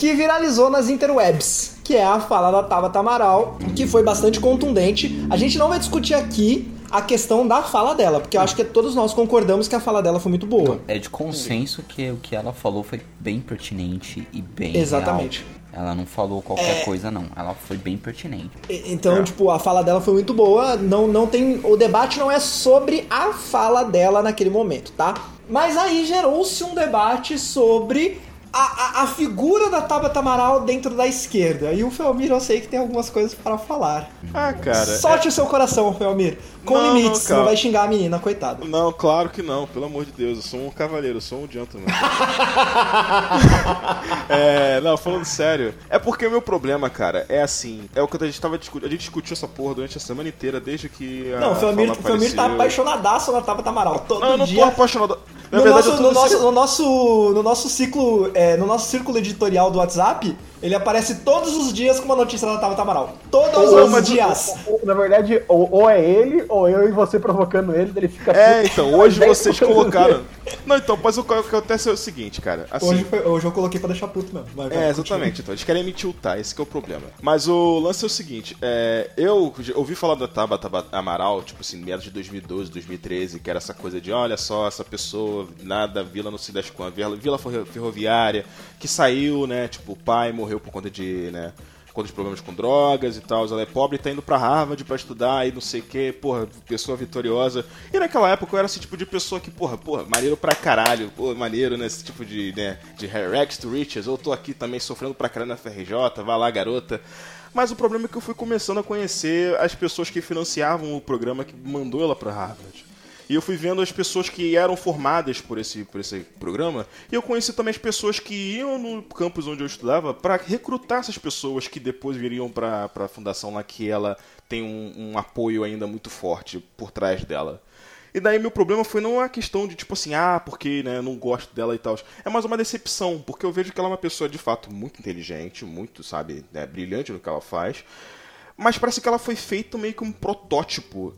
que viralizou nas interwebs, que é a fala da Tabata Amaral, que foi bastante contundente. A gente não vai discutir aqui a questão da fala dela, porque eu acho que todos nós concordamos que a fala dela foi muito boa. É de consenso que o que ela falou foi bem pertinente e bem Exatamente. real. Ela não falou qualquer É. coisa, não. Ela foi bem pertinente. Então, É. tipo, a fala dela foi muito boa. Não, não tem. O debate não é sobre a fala dela naquele momento, tá? Mas aí gerou-se um debate sobre a, a, a figura da Tabata Amaral dentro da esquerda. E o Felmir, eu sei que tem algumas coisas para falar. Ah, cara. Solte o seu coração, Felmir. Com Não, limites, não, não vai xingar a menina, coitada. Não, claro que não, pelo amor de Deus, eu sou um cavaleiro, eu sou um gentleman. *laughs* *laughs* é, não, falando sério, é porque o meu problema, cara, é assim, é o que a gente tava discutindo, a gente discutiu essa porra durante a semana inteira, desde que a Não, o Felmir, fala o Felmir tá apaixonadaço na Tabata Amaral. Todo Não, eu não tô dia. apaixonado. Na No, verdade, nosso, tô no, nosso, no, nosso, no nosso ciclo, é, no nosso círculo editorial do WhatsApp, ele aparece todos os dias com uma notícia da Tabata Amaral. Todos Ou- os mas- dias. ou- Na verdade, ou, ou é ele, ou eu e você provocando ele, ele fica. É, então, hoje *laughs* vocês colocaram. Não, então, mas o que acontece é o seguinte, cara. Assim, Hoje, foi- hoje eu coloquei pra deixar puto mesmo. Vai, vai, É, continua. exatamente. Então, eles querem me tiltar, esse que é o problema. Mas o lance é o seguinte, é, eu ouvi falar da Tabata Amaral, tipo assim, meados de 2012, 2013, que era essa coisa de, olha só, essa pessoa, nada, vila não se das quantas, vila, vila ferro- ferroviária, que saiu, né, tipo, o pai morreu por conta de, né, por conta de problemas com drogas e tal, ela é pobre e tá indo pra Harvard pra estudar e não sei o que, porra, pessoa vitoriosa. E naquela época eu era esse tipo de pessoa que, porra, porra, maneiro pra caralho, porra, maneiro, né, esse tipo de, né, de Rex to Riches, eu tô aqui também sofrendo pra caralho na FRJ, vai lá, garota. Mas o problema é que eu fui começando a conhecer as pessoas que financiavam o programa que mandou ela pra Harvard. E eu fui vendo as pessoas que eram formadas por esse, por esse programa. E eu conheci também as pessoas que iam no campus onde eu estudava para recrutar essas pessoas que depois viriam para a fundação lá que ela tem um, um apoio ainda muito forte por trás dela. E daí meu problema foi não a questão de tipo assim, ah, porque né, não gosto dela e tal. É mais uma decepção, porque eu vejo que ela é uma pessoa de fato muito inteligente, muito, sabe, né, brilhante no que ela faz. Mas parece que ela foi feita meio que um protótipo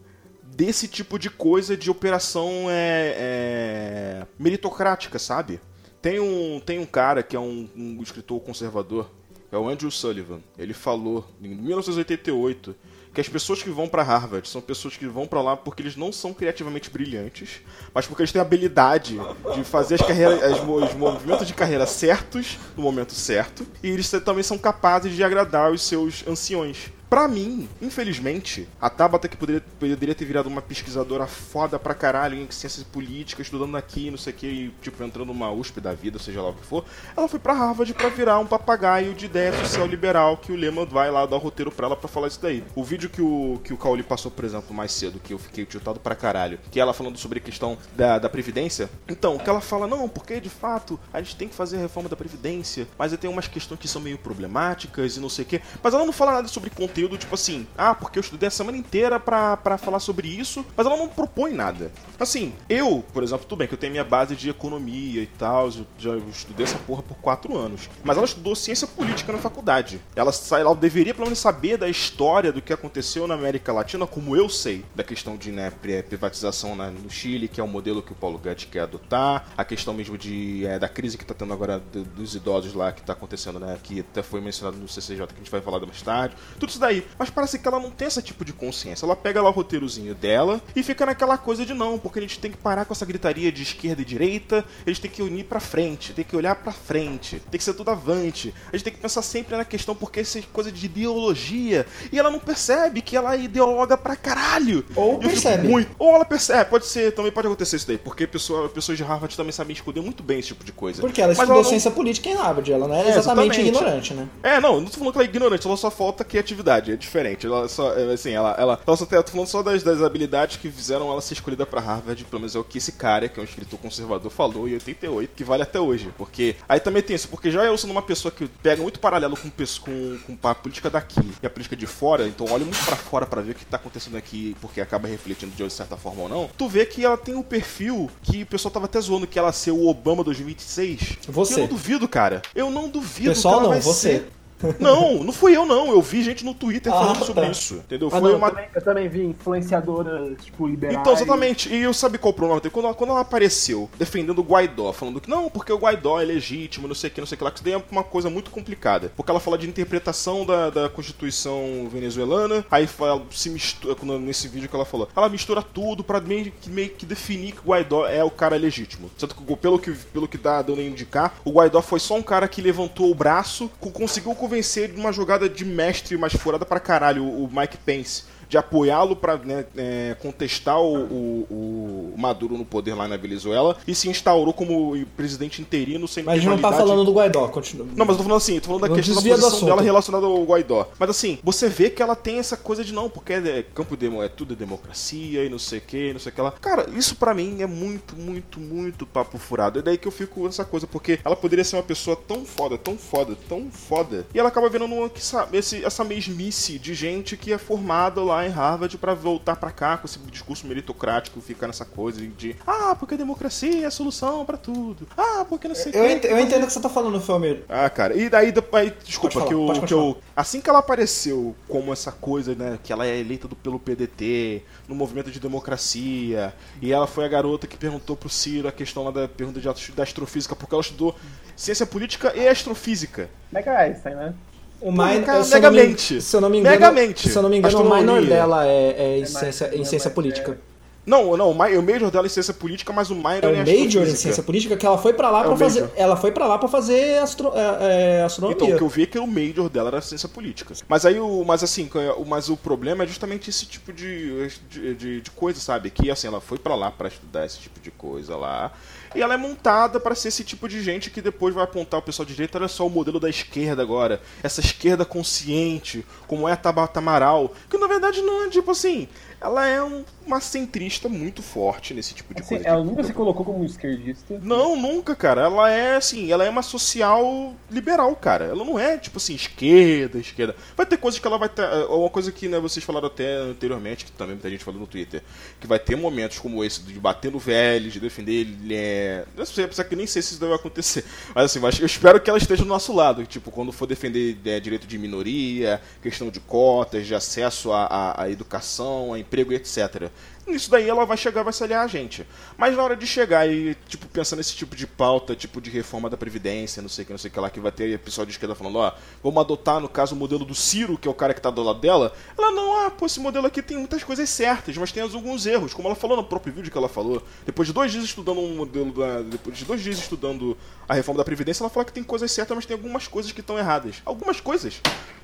desse tipo de coisa de operação é, é, meritocrática, sabe? Tem um, tem um cara que é um, um escritor conservador, é o Andrew Sullivan. Ele falou em 1988 que as pessoas que vão para Harvard são pessoas que vão para lá porque eles não são criativamente brilhantes, mas porque eles têm a habilidade de fazer as carreiras, as os movimentos de carreira certos no momento certo, e eles também são capazes de agradar os seus anciões. Pra mim, infelizmente, a Tabata que poderia, poderia ter virado uma pesquisadora foda pra caralho em ciências políticas, estudando aqui, não sei o que, e, tipo, entrando numa USP da vida, seja lá o que for, ela foi pra Harvard pra virar um papagaio de ideia social liberal que o Lehman vai lá dar o roteiro pra ela pra falar isso daí. O vídeo que o, que o Cauli passou, por exemplo, mais cedo, que eu fiquei tiltado pra caralho, que ela falando sobre a questão da, da Previdência, então, que ela fala, não, porque de fato a gente tem que fazer a reforma da Previdência, mas tem umas questões que são meio problemáticas e não sei o que, mas ela não fala nada sobre conteúdo, tipo assim, ah, porque eu estudei a semana inteira pra falar sobre isso, mas ela não propõe nada. Assim, eu, por exemplo, tudo bem que eu tenho minha base de economia e tal, já estudei essa porra por quatro anos, mas ela estudou ciência política na faculdade. Ela, ela deveria pelo menos saber da história do que aconteceu na América Latina, como eu sei, da questão de né, pri- privatização na- no Chile, que é o modelo que o Paulo Guedes quer adotar, a questão mesmo de, é, da crise que está tendo agora do- dos idosos lá, que está acontecendo, né, que até foi mencionado no CCJ, que a gente vai falar mais tarde, tudo isso daí. Mas parece que ela não tem esse tipo de consciência. Ela pega lá o roteirozinho dela e fica naquela coisa de não, porque a gente tem que parar com essa gritaria de esquerda e direita, a gente tem que unir pra frente, tem que olhar pra frente, tem que ser tudo avante. A gente tem que pensar sempre na questão porque essa é coisa de ideologia. E ela não percebe que ela é ideologa pra caralho. Ou percebe. Muito. Ou ela percebe, é, pode ser, também pode acontecer isso daí, porque pessoa, pessoas de Harvard também sabem esconder muito bem esse tipo de coisa. Porque ela Mas estudou não- ciência política em Harvard, ela não é, É, exatamente, exatamente. ignorante, né? É, não, não tô falando que ela é ignorante, ela só falta criatividade, é diferente. Ela só, é, assim, ela, ela, ela só falando só das, das habilidades que fizeram ela ser escolhida pra Harvard, pelo menos é o que esse cara, que é um escritor conservador, falou em 88, que vale até hoje. Porque, aí também tem isso, porque já eu sou uma pessoa que pega muito paralelo com, com, com a política daqui e a política de fora, então olho muito pra fora pra ver o que tá acontecendo aqui, porque acaba refletindo de certa forma ou não. Tu vê que ela tem um perfil que o pessoal tava até zoando que ela ser o Obama 2026. Você. Eu não duvido, cara. Eu não duvido Pessoal, que ela não, vai você. ser. Não, não fui eu não. Eu vi gente no Twitter Ah, falando sobre tá. isso. Entendeu? Ah, Foi não, uma. eu, também, eu também vi influenciadoras, tipo, liberais. Então, exatamente. E eu sabe qual o problema? Quando ela, quando ela apareceu defendendo o Guaidó, falando que não, porque o Guaidó é legítimo, não sei o que, não sei o que lá, que isso daí é uma coisa muito complicada. Porque ela fala de interpretação da, da Constituição venezuelana, aí ela se mistura, nesse vídeo que ela falou, ela mistura tudo pra meio que, meio que definir que o Guaidó é o cara legítimo. Sendo que, pelo que, pelo que dá dando a indicar, o Guaidó foi só um cara que levantou o braço, co- conseguiu convencer de uma jogada de mestre mais furada pra caralho, o Mike Pence de apoiá-lo para né, é, contestar o, o, o, Maduro no poder lá na Venezuela e se instaurou como presidente interino sem Mas a gente não tá falando do Guaidó, continua. Não, mas eu tô falando assim, tô falando da não questão da posição dela relacionada ao Guaidó. Mas assim, você vê que ela tem essa coisa de não, porque é campo de, é tudo democracia e não sei o que, não sei o que lá. Cara, isso para mim é muito, muito, muito papo furado. É daí que eu fico nessa coisa, porque ela poderia ser uma pessoa tão foda, tão foda, tão foda, e ela acaba vendo uma, essa mesmice de gente que é formada lá em Harvard para voltar para cá com esse discurso meritocrático, ficar nessa coisa de ah, porque a democracia é a solução para tudo. Ah, porque não sei o que. Eu, ent eu entendo o que você tá falando, Felmeiro. Ah, cara, e daí, aí, desculpa, falar, que, eu, que eu. Assim que ela apareceu como essa coisa, né, que ela é eleita do, pelo PDT, no movimento de democracia, e ela foi a garota que perguntou pro Ciro a questão lá da pergunta de, da astrofísica, porque ela estudou ciência política e astrofísica. Mega Einstein, né? O minor, Pô, se, megamente. se eu não me engano, megamente. Se eu não me engano, o minor dela é, é, em, ciência, em ciência política. Não, não, o major dela é em ciência política, mas o minor é, é o major em ciência política que ela foi para lá é para fazer, ela foi para lá para fazer astro, é, é, astronomia. Então, o que eu vi é que o major dela era ciência política. Mas aí o, mas assim, mas o problema é justamente esse tipo de de, de, de coisa, sabe? Que assim, ela foi para lá para estudar esse tipo de coisa lá. E ela é montada para ser esse tipo de gente que depois vai apontar o pessoal de direita, olha só o modelo da esquerda agora. Essa esquerda consciente, como é a Tabata Amaral. Que na verdade não é tipo assim ela é um, uma centrista muito forte nesse tipo de assim, coisa. Ela nunca se colocou como esquerdista? Não, nunca, cara. Ela é assim, ela é uma social liberal, cara. Ela não é tipo assim, esquerda, esquerda. Vai ter coisas que ela vai ter. É, uma coisa que né, vocês falaram até anteriormente, que também muita gente falou no Twitter, que vai ter momentos como esse de bater no velho, de defender ele. É... Não sei, apesar que nem sei se isso deve acontecer. *laughs* Mas assim, mas eu espero que ela esteja do nosso lado. Tipo, quando for defender é, direito de minoria, questão de cotas, de acesso à, à educação, à emprego e etc. Nisso daí ela vai chegar, vai se aliar a gente. Mas na hora de chegar e, tipo, pensando nesse tipo de pauta, tipo de reforma da Previdência, não sei o que, não sei o que lá, que vai ter pessoal de esquerda falando, ó, vamos adotar, no caso, o modelo do Ciro, que é o cara que tá do lado dela. Ela, não, ah, pô, esse modelo aqui tem muitas coisas certas, mas tem alguns erros, como ela falou no próprio vídeo que ela falou. Depois de dois dias estudando um modelo da. Depois de dois dias estudando a reforma da Previdência, ela fala que tem coisas certas, mas tem algumas coisas que estão erradas. Algumas coisas.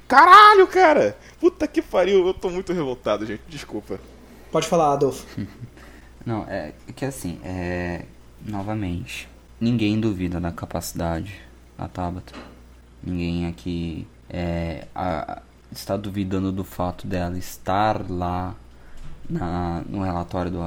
Caralho, cara! Puta que pariu, eu tô muito revoltado, gente. Desculpa. Pode falar, Adolfo. *laughs* Não, é que assim, é, novamente, ninguém duvida da capacidade da Tabata. Ninguém aqui é, a, está duvidando do fato dela estar lá na, no relatório do,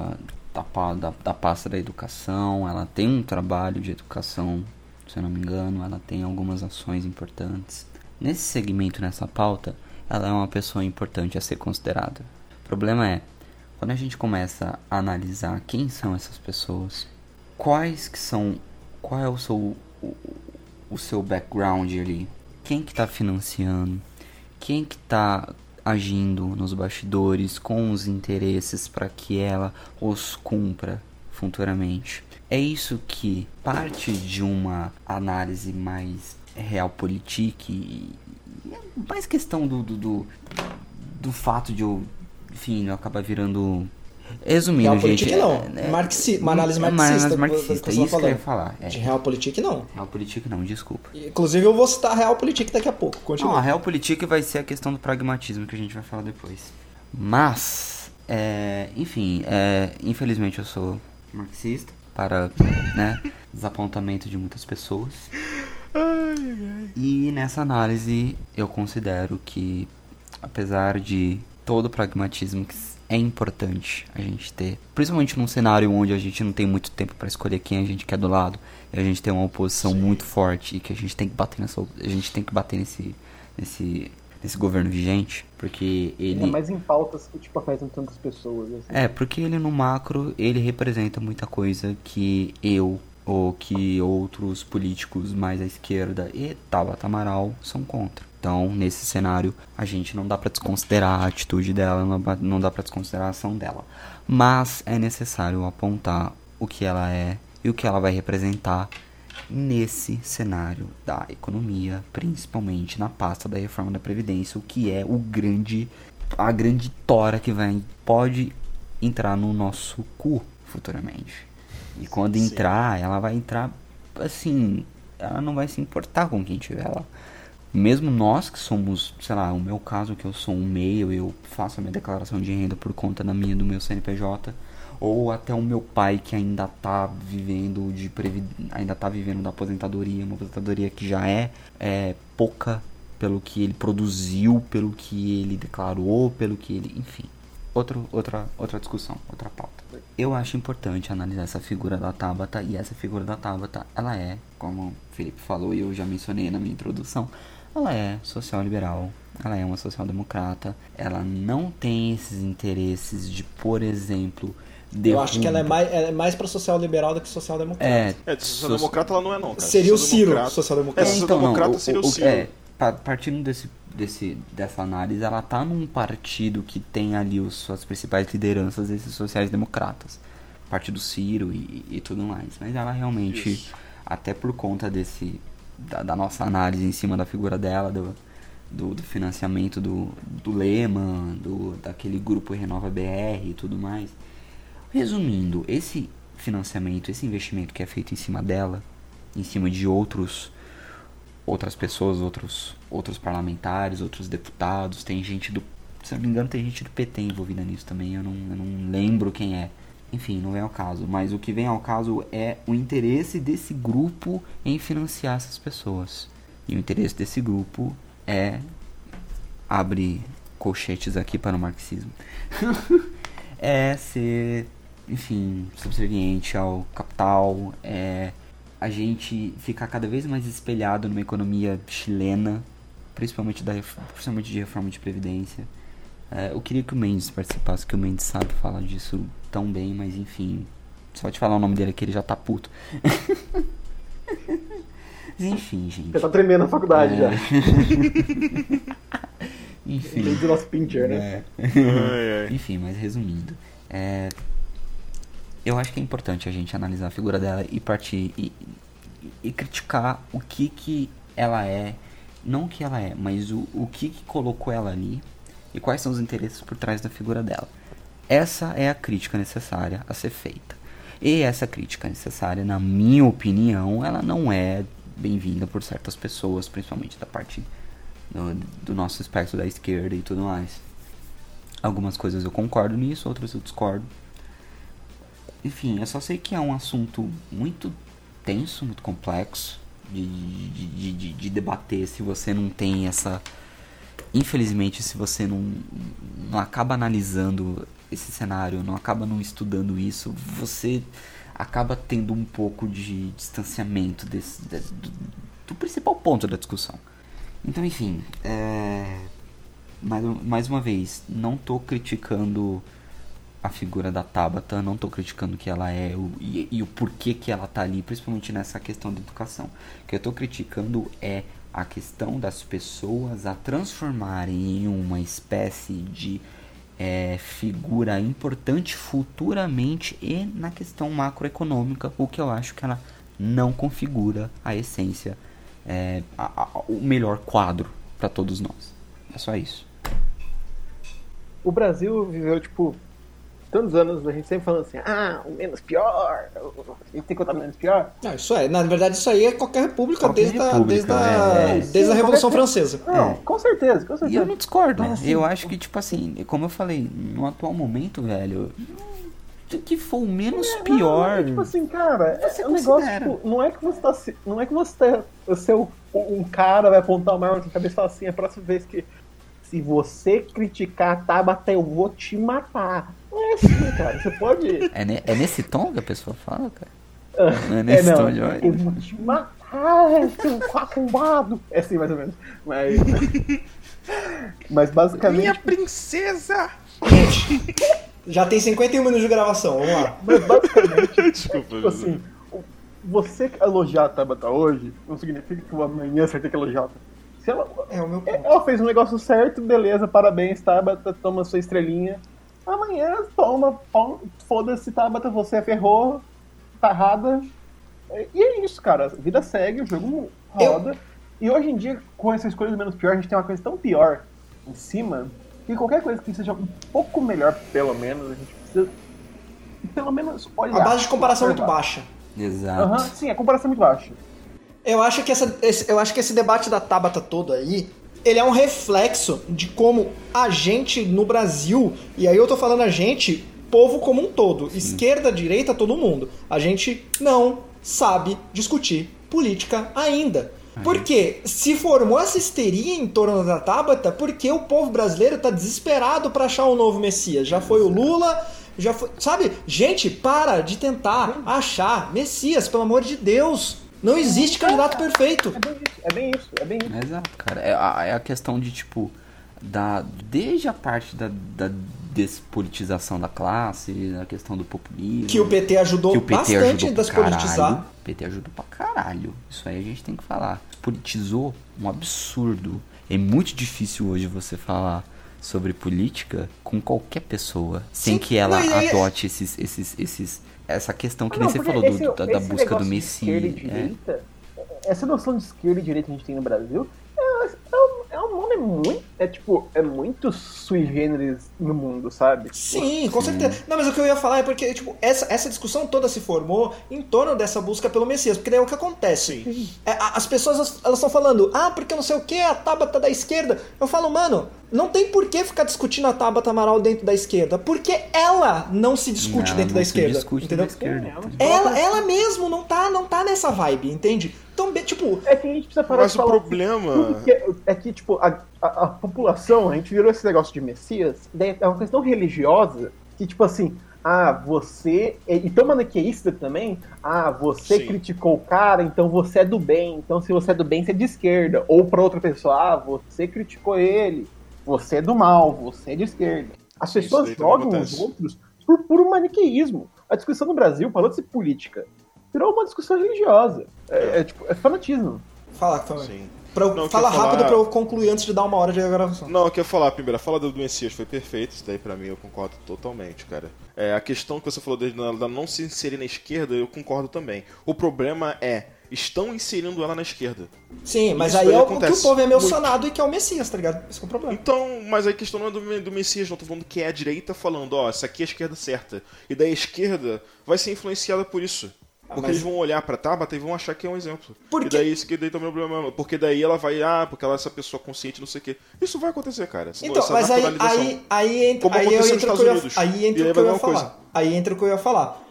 da, da, da pasta da educação. Ela tem um trabalho de educação, se eu não me engano, ela tem algumas ações importantes. Nesse segmento, nessa pauta, ela é uma pessoa importante a ser considerada. O problema é, quando a gente começa a analisar quem são essas pessoas, quais que são, qual é o seu o, o seu background ali, quem que está financiando, quem que está agindo nos bastidores com os interesses para que ela os cumpra futuramente. É isso que parte de uma análise mais realpolitik e mais questão do, do, do, do fato de eu enfim, acaba virando. Resumindo, gente. não. É, Marxi, uma análise marxista. Uma análise marxista, isso que eu ia falar. É. De realpolitik, não. Realpolitik, não, desculpa. Inclusive, eu vou citar a realpolitik daqui a pouco. Continua. Não, a realpolitik vai ser a questão do pragmatismo que a gente vai falar depois. Mas, é, enfim, é, infelizmente eu sou marxista para né, *laughs* desapontamento de muitas pessoas. E nessa análise eu considero que, apesar de todo o pragmatismo que é importante a gente ter. Principalmente num cenário onde a gente não tem muito tempo para escolher quem a gente quer do lado. E a gente tem uma oposição Sim. muito forte e que a gente tem que bater nessa a gente tem que bater nesse nesse nesse governo vigente, porque ele é mais em pautas que tipo afetam tantas pessoas. Assim. É, porque ele no macro, ele representa muita coisa que eu ou que outros políticos mais à esquerda e Tabata Amaral são contra. Então, nesse cenário, a gente não dá para desconsiderar a atitude dela, não dá para desconsiderar a ação dela. Mas é necessário apontar o que ela é e o que ela vai representar nesse cenário da economia, principalmente na pasta da reforma da previdência, o que é o grande a grande tora que vai pode entrar no nosso cu futuramente. E quando entrar, ela vai entrar assim, ela não vai se importar com quem tiver lá mesmo nós que somos, sei lá, o meu caso que eu sou um meio, eu faço a minha declaração de renda por conta da minha do meu CNPJ, ou até o meu pai que ainda tá vivendo de previ... ainda tá vivendo da aposentadoria, uma aposentadoria que já é, é pouca pelo que ele produziu, pelo que ele declarou, pelo que ele, enfim. Outro, outra, outra discussão, outra pauta. Eu acho importante analisar essa figura da Tabata e essa figura da Tabata, ela é, como o Felipe falou e eu já mencionei na minha introdução, ela é social liberal, ela é uma social democrata, ela não tem esses interesses de, por exemplo, eu acho que ela é mais, ela é mais pra social liberal do que social democrata. É, É, de social democrata ela não é não, cara. Seria o Ciro, Social-democrata- social É, então, não, democrata o- seria o, o- Ciro. é, pa- partindo desse, desse, dessa análise, ela tá num partido que tem ali os, suas principais lideranças, esses sociais-democratas. Partido Ciro e, e tudo mais. Mas ela realmente, Isso. até por conta desse da, da nossa análise em cima da figura dela, do, do, do financiamento do, do Lehman, do, daquele grupo Renova BR e tudo mais. Resumindo, esse financiamento, esse investimento que é feito em cima dela, em cima de outros outras pessoas, outros outros parlamentares, outros deputados, tem gente do, se não me engano, tem gente do PT envolvida nisso também, eu não, eu não lembro quem é. Enfim, não vem ao caso, mas o que vem ao caso é o interesse desse grupo em financiar essas pessoas. E o interesse desse grupo é abre colchetes aqui para o marxismo. *laughs* é ser, enfim, subserviente ao capital, é a gente ficar cada vez mais espelhado numa economia chilena, principalmente, da, principalmente de reforma de previdência. É, eu queria que o Mendes participasse, que o Mendes sabe falar disso tão bem, mas enfim, só te falar o nome dele aqui ele já tá puto. Enfim, gente. Você tá tremendo na faculdade É. já. *laughs* Enfim. Desde o nosso pincher, né? É. Enfim, mas resumindo, é, eu acho que é importante a gente analisar a figura dela e partir e, e- e criticar o que que ela é, não o que ela é, mas o, o que que colocou ela ali e quais são os interesses por trás da figura dela. Essa é a crítica necessária a ser feita. E essa crítica necessária, na minha opinião, ela não é bem-vinda por certas pessoas, principalmente da parte do, do nosso espectro da esquerda e tudo mais. Algumas coisas eu concordo nisso, outras eu discordo. Enfim, eu só sei que é um assunto muito tenso, muito complexo de, de, de, de, de debater se você não tem essa. Infelizmente, se você não, não acaba analisando esse cenário, não acaba não estudando isso, você acaba tendo um pouco de distanciamento desse, de- do, do principal ponto da discussão. Então, enfim, é, mais, mais uma vez, não tô criticando a figura da Tabata, não tô criticando que ela é o, e, e o porquê que ela tá ali, principalmente nessa questão da educação. O que eu tô criticando é a questão das pessoas a transformarem em uma espécie de é, figura importante futuramente e na questão macroeconômica, o que eu acho que ela não configura a essência, é, a- a- o melhor quadro para todos nós. É só isso. O Brasil viveu, tipo, tantos anos, a gente sempre falando assim, ah, o menos pior, a gente tem que contar o menos pior. Não, isso é. Na verdade, isso aí é qualquer república Qualquer desde, a, república, desde, a, é, é. desde a Sim, Revolução qualquer- Francesa. Não, É. com certeza, com E certeza. eu não discordo. Mas, assim, eu acho que, tipo assim, como eu falei, no atual momento, velho, o que for o menos É, não, pior. é tipo assim, cara, Você é um negócio, considera. tipo, não é que você tá. se- Não é que você tá. Você, é o- um cara vai apontar uma arma na sua cabeça e falar assim, a próxima vez que. Se você criticar a Tabata, eu vou te matar. Não é assim, cara. Você pode. É, ne- é nesse tom que a pessoa fala, cara? Não é É, nesse não, tom de ódio? eu vou te matar, seu arrombado. É assim, mais ou menos. Mas. Mas basicamente. Minha princesa! Já tem 51 minutos de gravação, vamos lá. Mas basicamente. *laughs* Desculpa. Tipo assim, você elogiar a Tabata hoje não significa que o amanhã você vai ter que elogiar. Se ela, É o meu ponto. ela fez um negócio certo, beleza, parabéns, Tabata, toma sua estrelinha. Amanhã toma, foda-se, Tabata, você ferrou, tá errada. E é isso, cara. A vida segue, o jogo roda. E hoje em dia, com essa escolha do menos pior, a gente tem uma coisa tão pior em cima que qualquer coisa que seja um pouco melhor, pelo menos, a gente precisa pelo menos olhar. A base de comparação é muito baixa. Exato. Aham, sim, a comparação é muito baixa. Eu acho que essa, esse, eu acho que esse debate da Tabata todo aí, ele é um reflexo de como a gente no Brasil, e aí eu tô falando a gente, povo como um todo, esquerda, direita, todo mundo. A gente não sabe discutir política ainda. Porque se formou essa histeria em torno da Tabata porque o povo brasileiro tá desesperado pra achar um novo Messias. Já foi o Lula, já foi. Sabe? Gente, para de tentar achar Messias, pelo amor de Deus. Não existe candidato perfeito. É bem isso, é bem isso, é bem isso. Exato, cara. É a, é a questão de, tipo, da, desde a parte da, da despolitização da classe, a questão do populismo. Que o PT ajudou que o PT bastante ajudou a despolitizar. caralho. O PT ajudou pra caralho. Isso aí a gente tem que falar. Politizou um absurdo. É muito difícil hoje você falar sobre política com qualquer pessoa, sem Sim, que ela adote esses, esses, esses, essa questão que Não, nem você falou do- esse- da, da esse busca do Messias. É. essa noção de esquerda e direita que a gente tem no Brasil é, é, um- é um nome muito. É tipo, é muito sui generis no mundo, sabe? Sim, com certeza. Não, mas o que eu ia falar é porque, tipo, essa, essa discussão toda se formou em torno dessa busca pelo Messias. Porque daí é o que acontece. É, as pessoas, elas estão falando, ah, porque não sei o que, a Tabata da esquerda. Eu falo, mano, não tem por que ficar discutindo a Tabata Amaral dentro da esquerda. Porque ela não se discute Não, dentro não da se esquerda. discute entendeu? da esquerda. É, Ela, ela mesmo não tá, não tá nessa vibe, entende? Então, tipo, É que a gente precisa parar Mas de o falar problema- tudo que é, é que, tipo, a, a, a população, a gente virou esse negócio de Messias, é uma questão religiosa que, tipo assim, ah, você. E e tão maniqueísta também, ah, você Sim. criticou o cara, então você é do bem. Então, se você é do bem, você é de esquerda. Ou pra outra pessoa, ah, você criticou ele, você é do mal, você é de esquerda. As pessoas jogam os outros por puro maniqueísmo. A discussão no Brasil, parou de ser política, virou uma discussão religiosa. É, é, tipo, é fanatismo. fala, fala. Sim. Pra eu- Não, fala rápido falar- pra eu concluir antes de dar uma hora de gravação. Não, eu quero falar primeiro. A fala do Messias foi perfeita, isso daí pra mim eu concordo totalmente, cara. É, a questão que você falou da não se inserir na esquerda, eu concordo também. O problema é, estão inserindo ela na esquerda. Sim, mas aí é o que o povo é emocionado e que é o Messias, tá ligado? Esse é o problema. Então, mas a questão não é do, do Messias, não. Tô falando que é a direita falando, ó, essa aqui é a esquerda certa. E daí a esquerda vai ser influenciada por isso. Porque mas- eles vão olhar pra Tabata e vão achar que é um exemplo. Por E daí isso que daí também é o problema. Porque daí ela vai, ah, porque ela é essa pessoa consciente, não sei o quê. Isso vai acontecer, cara. Essa- Então, essa mas aí, aí, aí, entra, Como aí eu entro Estados Unidos. aí entra o que eu ia falar. Aí entra o que eu ia falar.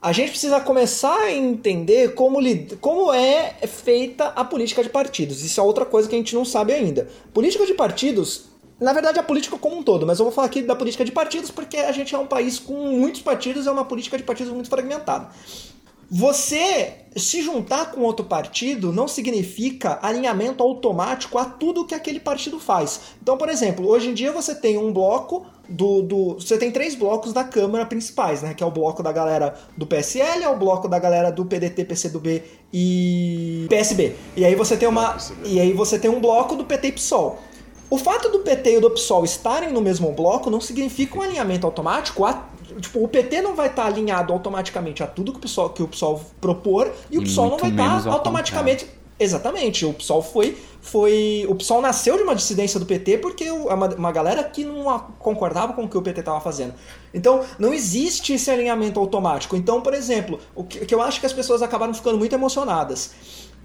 A gente precisa começar a entender como, como é feita a política de partidos. Isso é outra coisa que a gente não sabe ainda. Política de partidos, na verdade, a política como um todo, mas eu vou falar aqui da política de partidos porque a gente é um país com muitos partidos e é uma política de partidos muito fragmentada. Você se juntar com outro partido não significa alinhamento automático a tudo que aquele partido faz. Então, por exemplo, hoje em dia você tem um bloco do. do você tem três blocos da Câmara principais, né? Que é o bloco da galera do PSL, é o bloco da galera do PDT, PCdoB e PSB. E aí você tem uma. E aí você tem um bloco do PT e PSOL. O fato do PT e do PSOL estarem no mesmo bloco não significa um alinhamento automático a Tipo, o PT não vai estar alinhado automaticamente a tudo que o PSOL, que o PSOL propor e o PSOL não vai estar ao automaticamente. Exatamente, o PSOL foi. foi o PSOL nasceu de uma dissidência do PT porque uma, uma galera que não concordava com o que o PT estava fazendo. Então, não existe esse alinhamento automático. Então, por exemplo, o que, que eu acho que as pessoas acabaram ficando muito emocionadas.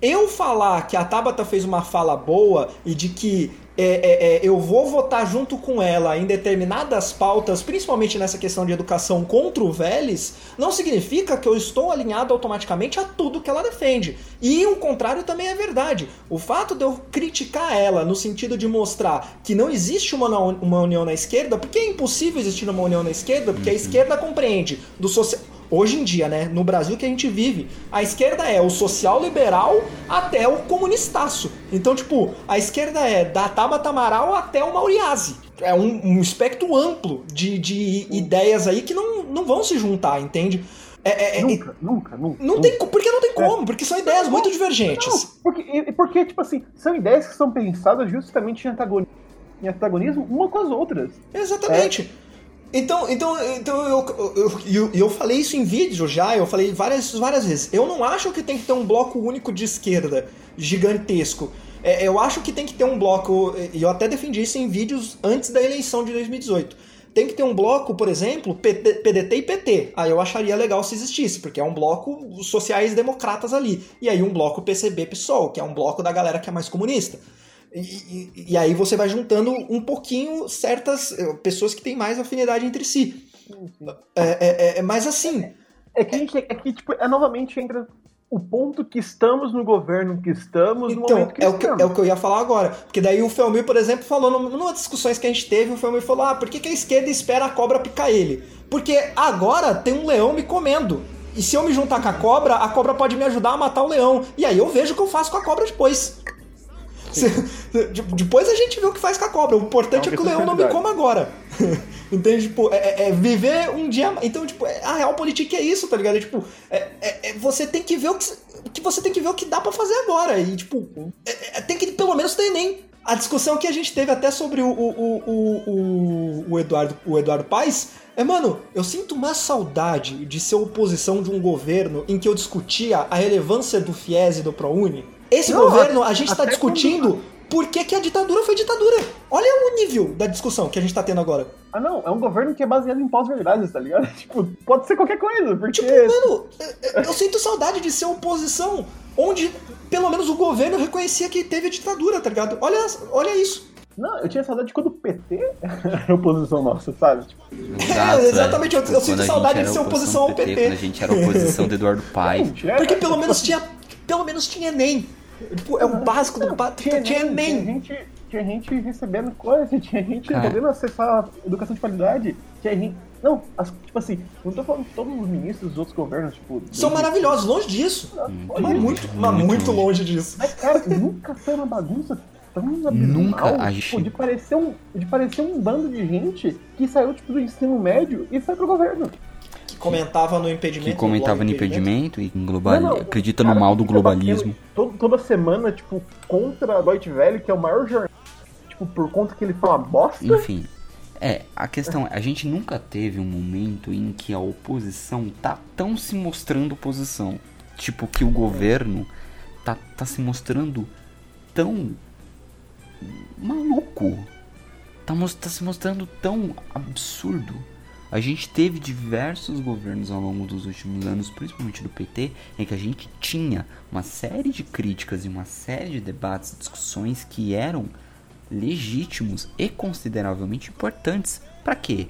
Eu falar que a Tabata fez uma fala boa e de que é, é, é, eu vou votar junto com ela em determinadas pautas, principalmente nessa questão de educação contra o Vélez, não significa que eu estou alinhado automaticamente a tudo que ela defende. E o contrário também é verdade. O fato de eu criticar ela no sentido de mostrar que não existe uma, uma união na esquerda, porque é impossível existir uma união na esquerda, porque a esquerda compreende do social. Hoje em dia, né, no Brasil que a gente vive, a esquerda é o social liberal até o comunistaço. Então, tipo, a esquerda é da Tabata Amaral até o Mauriase. É um, um espectro amplo de, de ideias aí que não, não vão se juntar, entende? É, é- é- Nunca, nunca, nunca. não nunca. tem, porque não tem como, porque são ideias muito divergentes. Não, porque, porque, tipo assim, são ideias que são pensadas justamente em antagonismo, em antagonismo uma com as outras. Exatamente. Então, então, então eu, eu, eu, eu falei isso em vídeo já, eu falei várias, várias vezes. Eu não acho que tem que ter um bloco único de esquerda gigantesco. É, eu acho que tem que ter um bloco, e eu até defendi isso em vídeos antes da eleição de 2018. tem que ter um bloco, por exemplo, PDT e PT. Aí eu acharia legal se existisse, porque é um bloco sociais democratas ali. E aí um bloco PCB-PSOL, que é um bloco da galera que é mais comunista. E, e, e, aí você vai juntando um pouquinho certas eh, pessoas que têm mais afinidade entre si. É, é, é, mas assim. É que a gente é que, tipo, é novamente entra o ponto que estamos no governo que estamos então, no momento que é estamos. O que, é o que eu ia falar agora. Porque daí o Felmir, por exemplo, falou, numa discussões que a gente teve, o Felmir falou: ah, por que, que a esquerda espera a cobra picar ele? Porque agora tem um leão me comendo. E se eu me juntar com a cobra, a cobra pode me ajudar a matar o leão. E aí eu vejo o que eu faço com a cobra depois. Depois a gente vê o que faz com a cobra. O importante é, é que o leão não me coma agora. *laughs* Entende? Tipo, é, é, é, viver um dia. Então, tipo, é, a real política é isso, tá ligado? É, tipo, é, é, você tem que ver o que, que. você tem que ver o que dá para fazer agora. E, tipo, tem que pelo menos ter Enem. A discussão que a gente teve até sobre o, o, o, o, o Eduardo, o Eduardo Paes é, mano, eu sinto uma saudade de ser oposição de um governo em que eu discutia a relevância do FIES e do ProUni. Esse não, governo, a gente está discutindo por que, que a ditadura foi ditadura. Olha o nível da discussão que a gente tá tendo agora. Ah, não, é um governo que é baseado em pós-verdades, tá ligado? *laughs* Tipo, pode ser qualquer coisa, porque... Tipo, mano, eu sinto saudade de ser oposição onde pelo menos o governo reconhecia que teve a ditadura, tá ligado? Olha, olha isso. Não, eu tinha saudade de quando o PT *laughs* era oposição nossa, sabe? Tipo... Exato, é, exatamente, eu, eu sinto saudade de ser oposição ao PT. Quando a gente era oposição do Eduardo *laughs* Paes. Porque pelo menos tinha, pelo menos tinha Enem. Tipo, é o básico do básico. Tinha, tinha Enem. Tinha gente, tinha gente recebendo coisa, tinha gente Cara. podendo acessar educação de qualidade, tinha gente. Não, as, tipo assim, não tô falando que todos os ministros dos outros governos, tipo. São maravilhosos, longe disso. Hum, mas muito, mas muito longe disso. Mas, cara, nunca foi uma bagunça tão abismal, Nunca a gente... tipo, de parecer um de parecer um bando de gente que saiu tipo do ensino médio e foi pro governo comentava no impedimento. Que comentava no impedimento, e global, não, não, acredita no mal do globalismo. Todo, toda semana, tipo, contra a Deutsche Welle, que é o maior jornal, tipo, por conta que ele fala bosta. Enfim. É, a questão é, a gente nunca teve um momento em que a oposição tá tão se mostrando oposição. Tipo, que o governo tá, tá se mostrando tão maluco. Tá, tá se mostrando tão absurdo a gente teve diversos governos ao longo dos últimos anos, principalmente do PT, em que a gente tinha uma série de críticas e uma série de debates, discussões que eram legítimos e consideravelmente importantes. Para quê?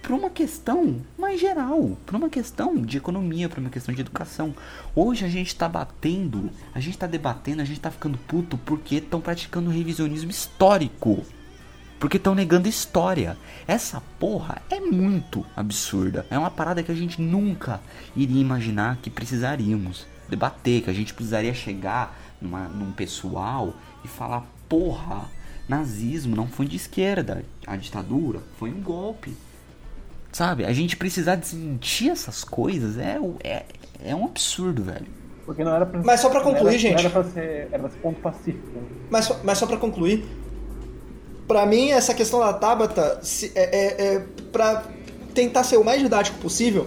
Para uma questão mais geral, para uma questão de economia, para uma questão de educação. Hoje a gente está batendo, a gente está debatendo, a gente está ficando puto porque estão praticando revisionismo histórico. Porque estão negando história. Essa porra é muito absurda. É uma parada que a gente nunca iria imaginar que precisaríamos debater, que a gente precisaria chegar numa, num pessoal e falar: porra, nazismo não foi de esquerda, a ditadura foi um golpe. Sabe? A gente precisar desmentir essas coisas é, é, é um absurdo, velho. Porque não era pra, Mas só pra concluir, era, gente. Era pra ser, era pra ser ponto pacífico. Mas, mas só pra concluir, para mim, essa questão da Tabata é, é, é para tentar ser o mais didático possível.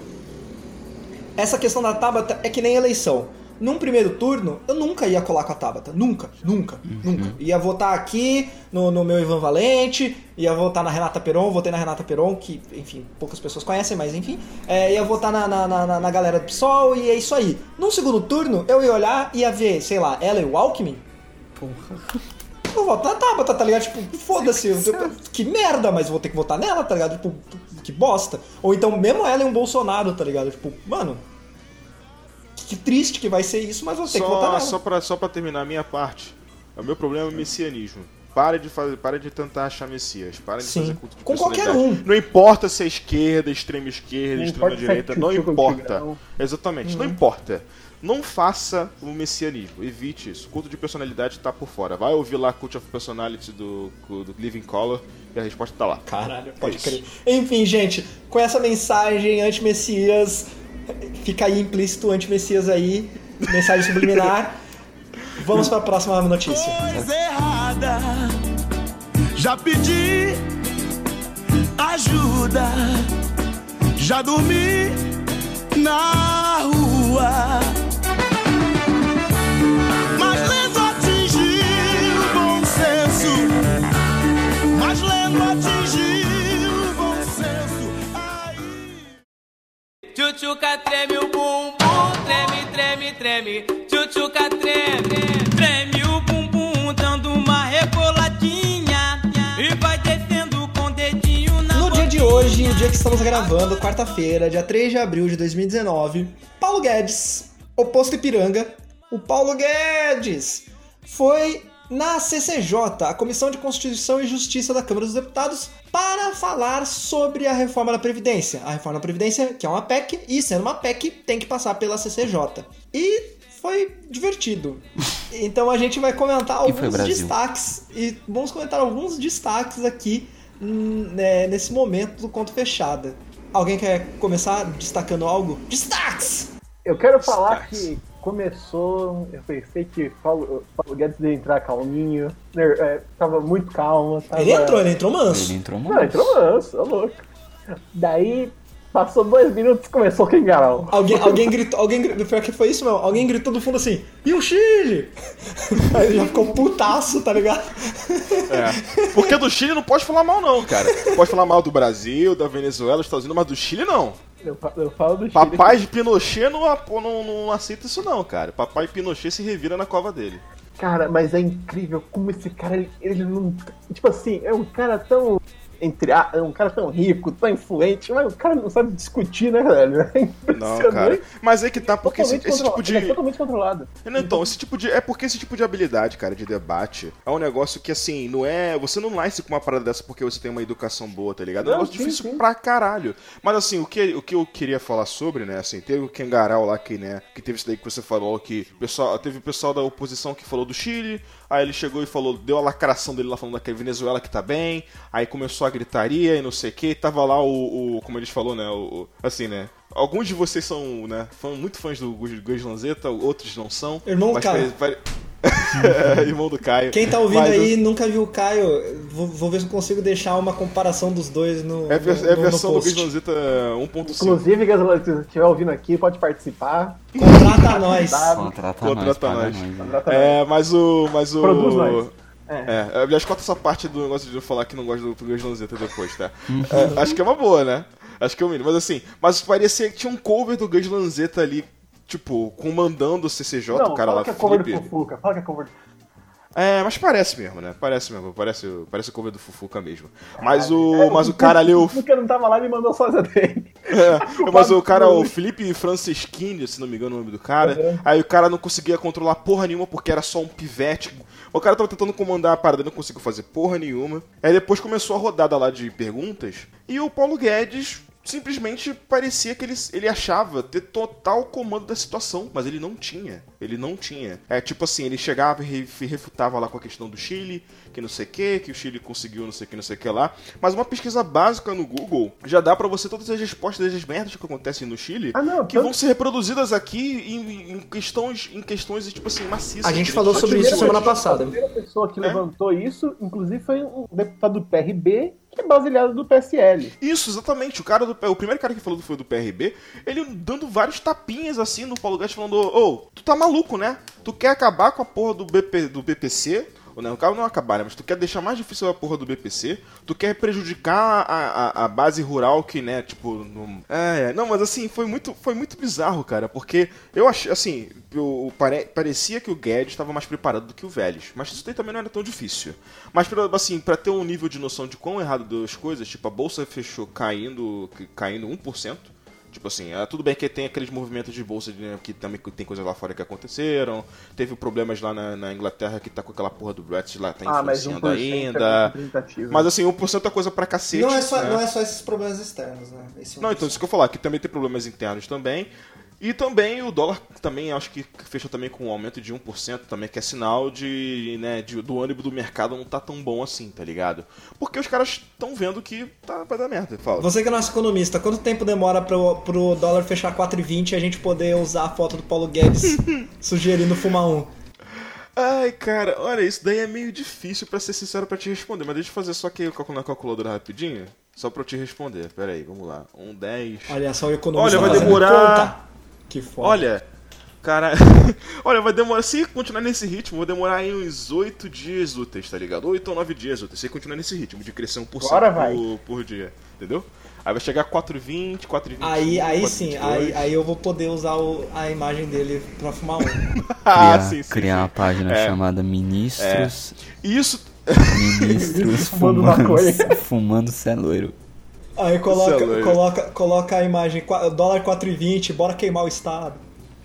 Essa questão da Tabata é que nem eleição. Num primeiro turno, eu nunca ia colar com a Tabata. Nunca, nunca, uhum. nunca. Ia votar aqui no, no, meu Ivan Valente, ia votar na Renata Peron, votei na Renata Peron, que, enfim, poucas pessoas conhecem, mas enfim. É, ia votar na, na, na, na, galera do PSOL e é isso aí. Num segundo turno, eu ia olhar e ia ver, sei lá, ela e o Alckmin. Porra vou votar na Tabata, tá ligado? Tipo, foda-se, que merda, mas vou ter que votar nela, tá ligado? Tipo, que bosta. Ou então, mesmo ela e um Bolsonaro, tá ligado? Tipo, mano, que triste que vai ser isso, mas vou ter só, que votar nela. Só pra, só pra terminar a minha parte, o meu problema é o messianismo. Para de, fazer, para de tentar achar Messias. Para de Sim. fazer culto de Com qualquer um. Não importa se é esquerda, extrema esquerda, não extrema direita. Não importa. Exatamente. Não uhum. importa. Não faça o messianismo, evite isso. Culto de personalidade tá por fora. Vai ouvir lá Cult of Personality do, do Living Color e a resposta tá lá. Caralho, pode é crer. Enfim, gente, com essa mensagem anti-messias, fica aí implícito anti-messias aí, mensagem subliminar. *laughs* Vamos para a próxima notícia. Coisa errada. Já pedi ajuda. Já dormi na rua. Mas lendo atingiu o bom senso. Mas lendo atingiu o bom senso. Aí... Tchutchuca treme o bumbum, treme, treme, treme. Tchutchuca treme, treme dia de hoje, o dia que estamos gravando, quarta-feira, dia 3 de abril de 2019, Paulo Guedes, oposto Ipiranga, o Paulo Guedes foi na CCJ, a Comissão de Constituição e Justiça da Câmara dos Deputados, para falar sobre a reforma da Previdência. A reforma da Previdência, que é uma PEC, e sendo uma PEC, tem que passar pela CCJ. E foi divertido. *laughs* Então a gente vai comentar alguns destaques e vamos comentar alguns destaques aqui nesse momento do conto fechada. Alguém quer começar destacando algo? Destaques! Eu quero falar Destaques. que começou, eu pensei que Paulo, Paulo Guedes ia entrar calminho, ner- é, tava muito calmo. Tava... Ele entrou, ele entrou manso. Ele entrou Não, muito. entrou manso, é louco. Daí, passou dois minutos e começou o Kengarau. Alguém, alguém gritou, alguém gritou, pior que foi isso mesmo, alguém gritou do fundo assim, e o Chile? *laughs* Aí ele já ficou putaço, tá ligado? É. Porque do Chile não pode falar mal, não, cara. Pode falar mal do Brasil, da Venezuela, dos Estados Unidos, mas do Chile não. Eu, eu falo do Chile. Papai de Pinochet não, não, não aceita isso, não, cara. Papai Pinochet se revira na cova dele. Cara, mas é incrível como esse cara, ele, ele não. Tipo assim, é um cara tão. Entre um cara tão rico, tão influente, mas o cara não sabe discutir, né, velho? *laughs* É Não, cara. Mas é que tá, porque esse, esse tipo de. Ele é totalmente controlado. Então, esse tipo de. É porque esse tipo de habilidade, cara, de debate, é um negócio que, assim, não é. Você não nasce com uma parada dessa porque você tem uma educação boa, tá ligado? É um Não, negócio sim, difícil sim. pra caralho. Mas, assim, o que, o que eu queria falar sobre, né, assim, teve o Kengarau lá que, né, que teve isso daí que você falou, que pessoal, teve o pessoal da oposição que falou do Chile, aí ele chegou e falou, deu a lacração dele lá falando da Venezuela que tá bem, aí começou a gritaria e não sei o que, tava lá o, o- como eles falou, né, o, o- assim, né, alguns de vocês são, né, fã, muito fãs do Gus Lanzetta, outros não são. Irmão do Caio. pare- *laughs* Irmão do Caio. Quem tá ouvindo Mas, aí nunca viu o Caio, vou, vou ver se eu consigo deixar uma comparação dos dois no, É, a ver- no, é a no versão do post. Gus Lanzetta 1.5. Inclusive, Gasolina, se estiver ouvindo aqui, pode participar. Contrata nós. Contrata, Contrata nós, nós. nós. É, mas o. Mas o. Produz nós. É. É, aliás, corta essa parte do negócio de eu falar que não gosto do Gus Lanzetta depois, tá? É, acho que é uma boa, né? Acho que é o mínimo. Mas assim, mas parecia que tinha um cover do Gus Lanzetta ali, tipo, comandando o CCJ, Não, o cara fala lá, que é cover do. Fufuca. Fala que é cover do É, mas parece mesmo, né? Parece mesmo, parece, parece o cover do Fufuca mesmo. Mas É, o, mas o cara ali, o Fufuca não tava lá e me mandou sósia dele. É, *laughs* mas o cara, o Felipe Franceschini, se não me engano o nome do cara, Uhum. aí o cara não conseguia controlar porra nenhuma porque era só um pivete. O cara tava tentando comandar a parada, não conseguiu fazer porra nenhuma. Aí depois começou a rodada lá de perguntas e o Paulo Guedes simplesmente parecia que ele, ele achava ter total comando da situação, mas ele não tinha. Ele não tinha. É tipo assim, ele chegava e re- refutava lá com a questão do Chile, que não sei o que, que o Chile conseguiu não sei o que, não sei o que lá. Mas uma pesquisa básica no Google já dá pra você todas as respostas das merdas que acontecem no Chile, Ah, não, que tanto- vão ser reproduzidas aqui em, em questões, em questões tipo assim, maciças. A gente falou sobre isso semana a gente- A passada. primeira pessoa que É. levantou isso, inclusive, foi um deputado do PRB, que é baseado do PSL. Isso, exatamente. O cara do o primeiro cara que falou foi do PRB, ele dando vários tapinhas assim no Paulo Guedes falando: "Ô, tu tá maluco, né? Tu quer acabar com a porra do BP do BPC?" O cara não acabar, né? Mas tu quer deixar mais difícil a porra do BPC, tu quer prejudicar a, a, a base rural que, né, tipo. Não... É, é. não, mas assim, foi muito, foi muito bizarro, cara, porque eu achei, assim, eu, pare- parecia que o Guedes estava mais preparado do que o Vélez, mas isso também não era tão difícil. Mas, assim, pra ter um nível de noção de quão errado deu as coisas, tipo, a bolsa fechou caindo, caindo 1%. Tipo assim, é, tudo bem que tem aqueles movimentos de bolsa de, né, que também tem coisas lá fora que aconteceram. Teve problemas lá na, na Inglaterra que tá com aquela porra do Brexit lá, tá Ah, mas 1% influenciando é ainda. representativo. Mas assim, 1% é coisa pra cacete. Não é, só, né? não é só esses problemas externos, né? Esse Não, então isso que eu falar, que também tem problemas internos também. E também o dólar também acho que fechou também com um aumento de 1% também, que é sinal de, né, de- do ânimo do mercado não tá tão bom assim, tá ligado? Porque os caras estão vendo que tá, vai dar merda, fala. Você que é nosso economista, quanto tempo demora pro, pro dólar fechar 4,20 e a gente poder usar a foto do Paulo Guedes *laughs* sugerindo fumar um? Ai, cara, olha, isso daí é meio difícil pra ser sincero pra te responder, mas deixa eu fazer só aqui na calculadora rapidinho, só pra eu te responder. Pera aí, vamos lá. Um 10. Olha só o economista Olha, vai demorar- conta. Que foda. Olha, cara, *laughs* olha, vai demorar, se continuar nesse ritmo, vai demorar aí uns 8 dias úteis, tá ligado? 8 ou 9 dias úteis, se continuar nesse ritmo de crescer 1% Agora vai. por, por dia. entendeu? Aí vai chegar 4,20, 4,20. Aí, aí sim, aí, aí eu vou poder usar o- a imagem dele pra fumar um. *laughs* Ah, criar, sim, sim, criar sim. uma página É. chamada Ministros. Isso. Ministros *laughs* Fumando fumando, fumando celoiro. Aí coloca, Celular. coloca, coloca a imagem, dólar 4,20, bora queimar o Estado.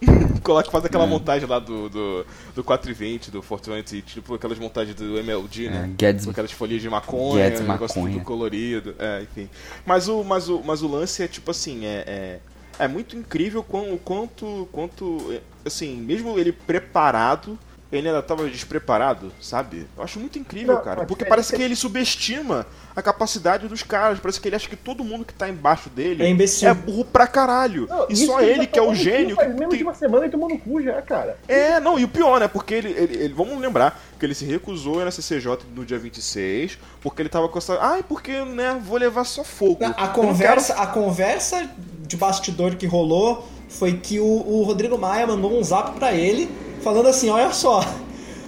*laughs* Coloca, faz É. aquela montagem lá do, do, do 420, do 420, tipo aquelas montagens do MLG, né? É, Guedes- Com aquelas folhas de maconha, Guedes um negócio maconha. tudo colorido, é, enfim. Mas o, mas, o, mas o lance é tipo assim, é, é, é muito incrível o quanto, quanto, é, assim, mesmo ele preparado, ele ainda tava despreparado, sabe? Eu acho muito incrível, Não, cara, porque parece que ele subestima a capacidade dos caras, parece que ele acha que todo mundo que tá embaixo dele É imbecil. é burro pra caralho. Não, e só ele tá que é o gênio Faz que menos tem- de uma semana e tomando cu já, cara. é, não, e o pior, né? Porque ele, ele, ele- vamos lembrar que ele se recusou na CCJ no dia 26, porque ele tava com essa. Ai, porque, né, vou levar só fogo. A não conversa, a conversa de bastidor que rolou foi que o, o Rodrigo Maia mandou um zap pra ele falando assim, olha só,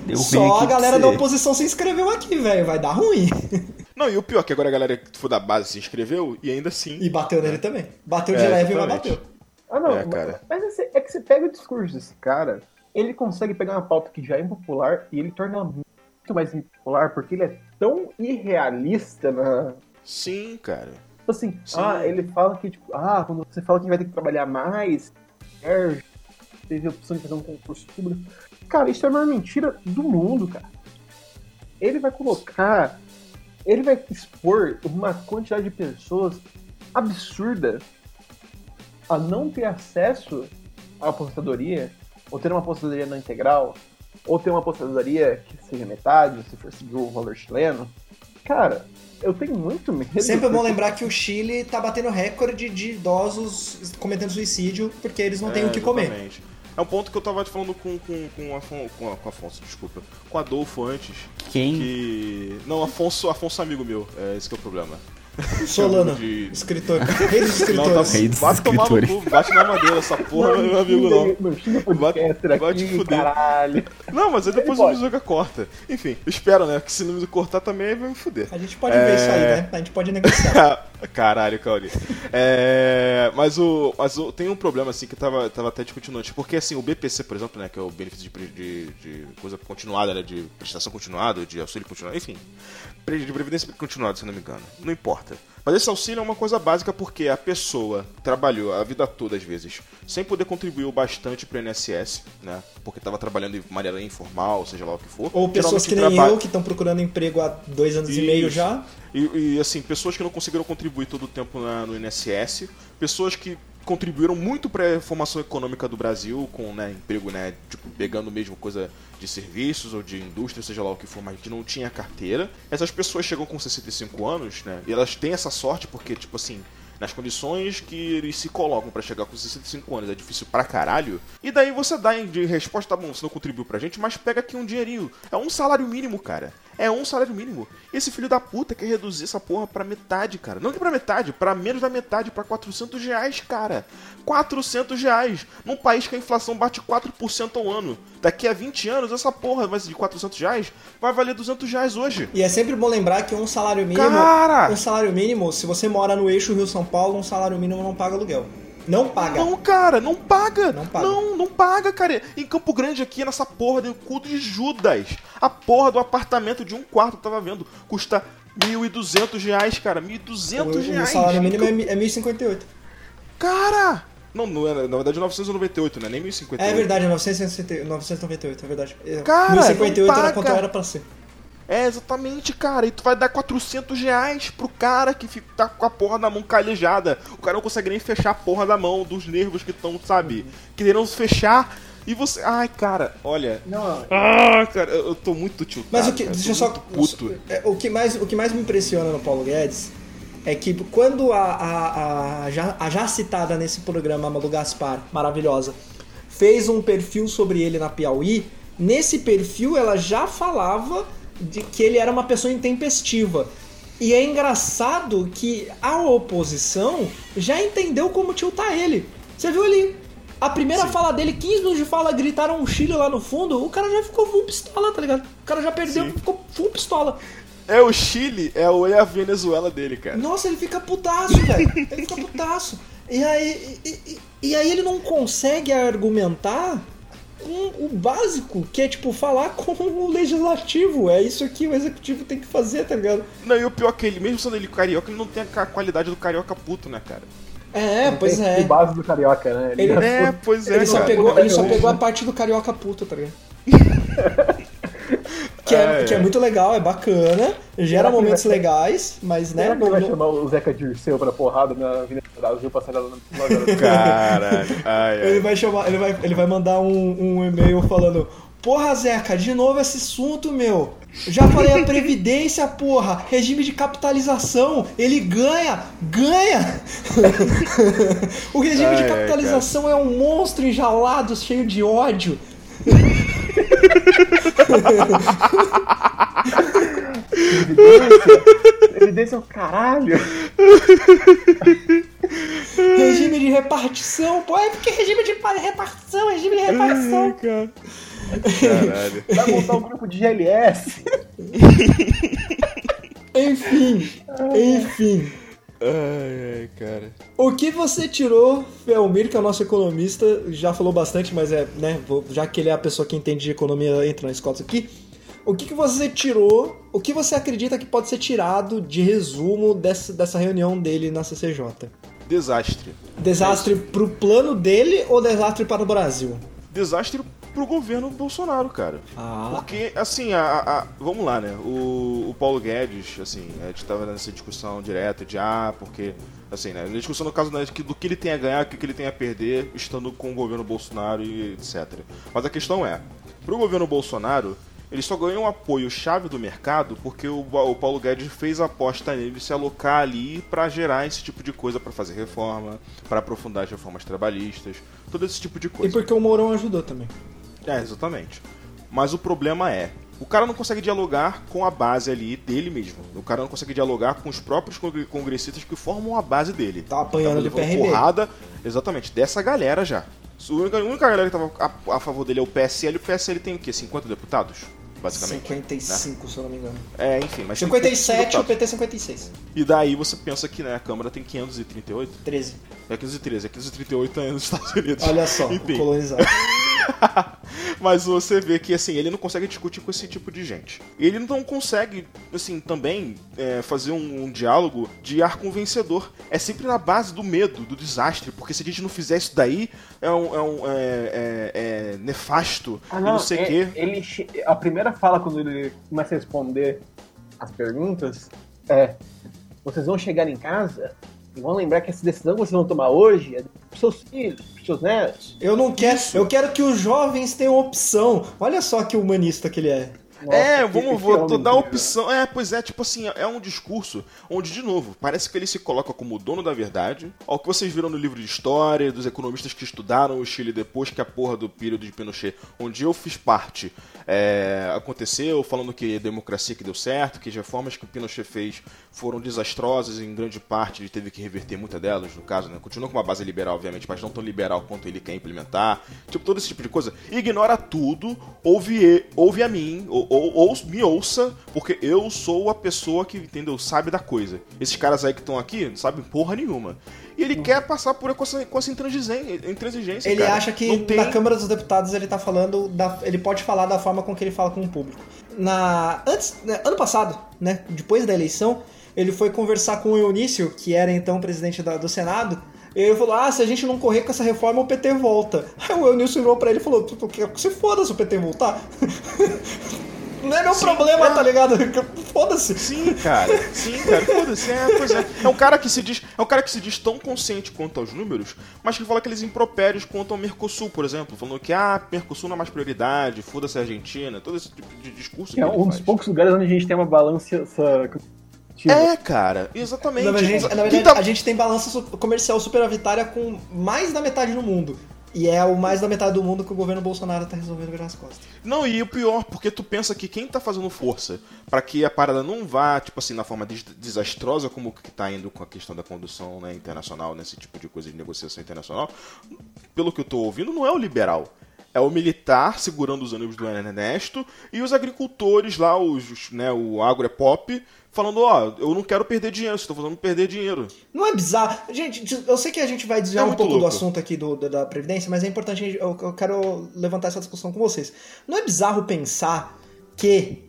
Deu só a galera da oposição se inscreveu aqui, velho, vai dar ruim. *laughs* Não, e o pior, que agora a galera que for da base se inscreveu e ainda assim. E bateu nele também. Bateu de É, leve, mas bateu. Ah, não. É, cara. Mas esse- é que você pega o discurso desse cara, ele consegue pegar uma pauta que já é impopular e ele torna ela muito mais impopular porque ele é tão irrealista na. Sim, cara. Tipo assim, Sim. ah, ele fala que, tipo, ah, quando você fala que vai ter que trabalhar mais, é, teve a opção de fazer um concurso público. Cara, isso é a maior mentira do mundo, cara. Ele vai colocar. Ele vai expor uma quantidade de pessoas absurda a não ter acesso à aposentadoria, ou ter uma aposentadoria não integral, ou ter uma aposentadoria que seja metade, se for seguir o valor chileno. Cara, eu tenho muito medo. Sempre é bom lembrar que o Chile tá batendo recorde de idosos cometendo suicídio porque eles não têm É, o que comer. exatamente. É um ponto que eu tava te falando com, com, com, o Afon, com, com Afonso, desculpa. Com o Adolfo antes. Quem? Que. Não, Afonso, Afonso é amigo meu. É esse que é o problema. *laughs* Solano, De- escritor, rei dos Não, tá escritores. Rei dos Vai tomar no cu, bate na madeira, essa porra não é meu amigo não. Não xinga podcaster Vai- vai aqui, te fuder. caralho. Não, mas aí depois o. Mizuga corta. Enfim, espero, né? Que se não me cortar também aí vai me fuder. A gente pode ver isso aí, É. né? A gente pode negociar. *laughs* Caralho, Cauri. É, mas o, mas o, tem um problema assim que tava, tava até discutindo antes. Porque assim, o BPC, por exemplo, né? Que é o benefício de, de, de coisa continuada, né? De prestação continuada, de auxílio continuado, enfim. De previdência continuada, se não me engano. Não importa. Mas esse auxílio é uma coisa básica porque a pessoa trabalhou a vida toda, às vezes, sem poder contribuir o bastante pro INSS, né? Porque tava trabalhando de maneira informal, seja lá o que for. Ou pessoas que nem eu, que estão procurando emprego há dois anos e meio Isso. já. E, e, assim, pessoas que não conseguiram contribuir todo o tempo na- no INSS, pessoas que contribuíram muito para a formação econômica do Brasil, com né, emprego, né, tipo, pegando mesmo coisa de serviços ou de indústria, seja lá o que for, mas que não tinha carteira. Essas pessoas chegam com 65 anos, né, e elas têm essa sorte porque, tipo assim, nas condições que eles se colocam para chegar com 65 anos é difícil pra caralho. E daí você dá de resposta, tá bom, você não contribuiu pra gente, mas pega aqui um dinheirinho. É um salário mínimo, cara. É um salário mínimo. Esse filho da puta quer reduzir essa porra pra metade, cara. Não que pra metade, pra menos da metade, pra 400 reais, cara. 400 reais. Num país que a inflação bate 4% ao ano. Daqui a 20 anos, essa porra vai de 400 reais, vai valer 200 reais hoje. E é sempre bom lembrar que um salário mínimo. Cara! Um salário mínimo, se você mora no eixo Rio-São Paulo, um salário mínimo não paga aluguel. Não paga. Não, cara, não paga. Não paga. Não, não paga, cara. Em Campo Grande aqui, nessa porra do cu de Judas, a porra do apartamento de um quarto, eu tava vendo, custa 1.200 reais, cara. 1.200 O, o reais. salário mínimo é, Campo- é 1.058. Cara! Não, não é, na verdade 998, né? Nem 1.058. É verdade, é 960 998, é verdade. É, Cara, 1058 não era quanto era pra ser. É, exatamente, cara. E tu vai dar 400 reais pro cara que fica, tá com a porra da mão calejada. O cara não consegue nem fechar a porra da mão, dos nervos que estão, sabe? Querendo fechar. E você. Ai, cara, olha. Não, Ah, cara, eu, tô muito tiltado. Mas o que, cara, deixa eu só. puto. é, O que, mais, o que mais me impressiona no Paulo Guedes é que quando a, a, a, já, a já citada nesse programa, a Malu Gaspar, maravilhosa, fez um perfil sobre ele na Piauí, nesse perfil ela já falava de que ele era uma pessoa intempestiva. E é engraçado que a oposição já entendeu como tiltar ele. Você viu ali? A primeira fala dele, 15 minutos de fala, gritaram um Chile lá no fundo, o cara já ficou full pistola, tá ligado? O cara já perdeu, Sim. ficou full pistola. É o Chile, é, o, é a Venezuela dele, cara. Nossa, ele fica putaço, velho. Ele fica putaço. E aí, e, e- e aí ele não consegue argumentar com o básico, que é tipo falar *laughs* com o legislativo. É isso que o executivo tem que fazer, tá ligado? Não, e o pior é que ele, mesmo sendo ele carioca, ele não tem a qualidade do carioca puto, né, cara? É, pois Tem é. O base do carioca, né? Ele- É, pois é, Ele só, cara. pegou, ele só pegou a parte do carioca puta, tá ligado? *laughs* que, é, É, que é muito legal, é bacana, gera momentos vai- legais, mas né. Será que ele vai não- chamar o Zeca Dirceu pra porrada na Avenida Brasil pra sair lá na loja? Caralho. Ai, ai. Ele vai chamar, ele vai, ele vai mandar um, um e-mail falando: Porra, Zeca, de novo esse assunto, meu. Já falei a *laughs* Previdência, porra. Regime de capitalização. Ele ganha, ganha. *laughs* o regime Ai, de ai, capitalização é um monstro enjaulado, cheio de ódio. *laughs* Evidência? Evidência é o caralho. Regime de repartição, pô. É porque regime de pa- repartição, regime de repartição. Caralho. Vai montar um grupo de GLS. Enfim, enfim. Ai, ai, cara. O que você tirou, Felmir, que é o nosso economista, já falou bastante, mas é, né, já que ele é a pessoa que entende de economia, entra na escola aqui. O que, que você tirou, o que você acredita que pode ser tirado de resumo dessa, dessa reunião dele na CCJ? Desastre. Desastre pro plano dele ou desastre para o Brasil? Desastre pro governo Bolsonaro, cara. Ah, Porque, assim, a, a- a- vamos lá, né? O, o Paulo Guedes, assim, a gente tava nessa discussão direta de, ah, porque, assim, né? A discussão no caso né, de que- do que ele tem a ganhar, o que ele tem a perder, estando com o governo Bolsonaro e etc. Mas a questão é, pro governo Bolsonaro, ele só ganhou um apoio chave do mercado porque o, o Paulo Guedes fez a aposta nele se alocar ali pra gerar esse tipo de coisa, pra fazer reforma, pra aprofundar as reformas trabalhistas, todo esse tipo de e coisa. porque o Mourão ajudou também. É, exatamente. Mas o problema é, o cara não consegue dialogar com a base ali dele mesmo. O cara não consegue dialogar com os próprios congre- congressistas que formam a base dele. Tá apanhando do levando PRB. porrada, exatamente, dessa galera já. A única, a única galera que tava a, a favor dele é o PSL. O PSL tem o quê? 50 deputados? Basicamente. né? 55, se eu não me engano. É, enfim, mas tem 57, o deputados. PT 56. E daí você pensa que né, a Câmara tem 538? 13. É 513, é 538 é nos Estados Unidos. Olha só, *laughs* Enfim. colonizado. *laughs* Mas você vê que assim, ele não consegue discutir com esse tipo de gente. Ele não consegue, assim, também é, fazer um, um diálogo de arco vencedor. É sempre na base do medo, do desastre, porque se a gente não fizer isso daí, é um, é um- é- é- é nefasto Ah, e não sei o é- quê. Ele, a primeira fala quando ele começa a responder as perguntas é: vocês vão chegar em casa vão lembrar que essa decisão que vocês vão tomar hoje é pros seus filhos, pros seus netos. Eu não quero. Eu quero que os jovens tenham opção. Olha só que humanista que ele é. Nossa, é, vamos vou dar a opção. É, pois é, tipo assim, é um discurso onde, de novo, parece que ele se coloca como o dono da verdade. Ao que vocês viram no livro de história, dos economistas que estudaram o Chile depois que a porra do período de Pinochet, onde eu fiz parte, é, aconteceu, falando que democracia que deu certo, que as reformas que o Pinochet fez foram desastrosas em grande parte, ele teve que reverter muitas delas, no caso, né? Continua com uma base liberal, obviamente, mas não tão liberal quanto ele quer implementar. Tipo, todo esse tipo de coisa. Ignora tudo, ouve, ouve a mim, ou, ou, ou me ouça, porque eu sou a pessoa que, entendeu, sabe da coisa. Esses caras aí que estão aqui não sabem porra nenhuma. E ele quer passar por com essa, com essa intransigência, Ele cara. acha que Não tem- na Câmara dos Deputados ele tá falando. Da, ele pode falar da forma com que ele fala com o público. Na, antes, né, ano passado, né? Depois da eleição, ele foi conversar com o Eunício, que era então presidente da- do Senado. E ele falou: Ah, se a gente não correr com essa reforma, o PT volta. *laughs* Aí o Eunício virou pra ele e falou: "Tu- tu quer que se foda se o PT voltar. *laughs* Não é meu problema, é. tá ligado? *laughs* Foda-se. Sim, cara. Sim, cara. Foda-se. É, pois é. É um cara que se diz, é um cara que se diz tão consciente quanto aos números, mas que fala aqueles impropérios quanto ao Mercosul, por exemplo, falando que ah, Mercosul não é mais prioridade, foda-se a Argentina, todo esse tipo de discurso. Que é que ele um dos poucos lugares onde a gente tem uma balança. É, cara. Exatamente. Na verdade, na Quem verdade, tá- a gente tem balança comercial superavitária com mais da metade do mundo. E é o mais da metade do mundo que o governo Bolsonaro tá resolvendo virar as costas. Não, e o pior, porque tu pensa que quem tá fazendo força pra que a parada não vá, tipo assim, na forma des- desastrosa como que tá indo com a questão da condução né, internacional, nesse tipo de coisa de negociação internacional, pelo que eu tô ouvindo, não é o liberal. É o militar segurando os ônibus do Ernesto e os agricultores lá, os, né, o agro é pop, falando, ó, eu não quero perder dinheiro, estão fazendo perder dinheiro. Não é bizarro? Gente, eu sei que a gente vai desviar É um pouco do louco. assunto aqui do, da, Previdência, mas é importante, eu, eu quero levantar essa discussão com vocês. Não é bizarro pensar que,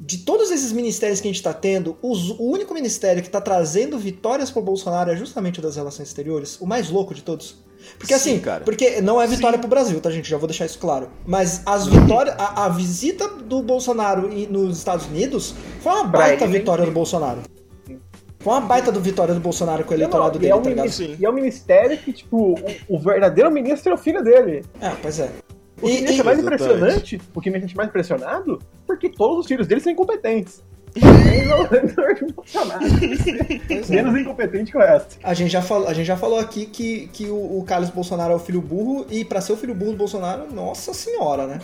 de todos esses ministérios que a gente está tendo, os- o único ministério que está trazendo vitórias pro Bolsonaro é justamente o das relações exteriores? O mais louco de todos? Porque Sim, assim, cara. porque não é vitória pro Brasil, tá, gente? Já vou deixar isso claro. Mas as vitórias, a, a visita do Bolsonaro e- nos Estados Unidos foi uma baita vitória do sim. Bolsonaro. Foi uma baita do vitória do Bolsonaro com o é eleitorado uma- dele, e, é um tá ligado? ministério, Sim. e é um ministério que, tipo, o, o verdadeiro ministro é o filho dele. É, pois é. O que E- me deixa e- mais Exatamente. impressionante, o que me deixa mais impressionado, porque todos os filhos dele são incompetentes. É. Menos incompetente que o resto. A gente já falou, a gente já falou aqui que, que o, o Carlos Bolsonaro é o filho burro, e pra ser o filho burro do Bolsonaro, nossa senhora, né?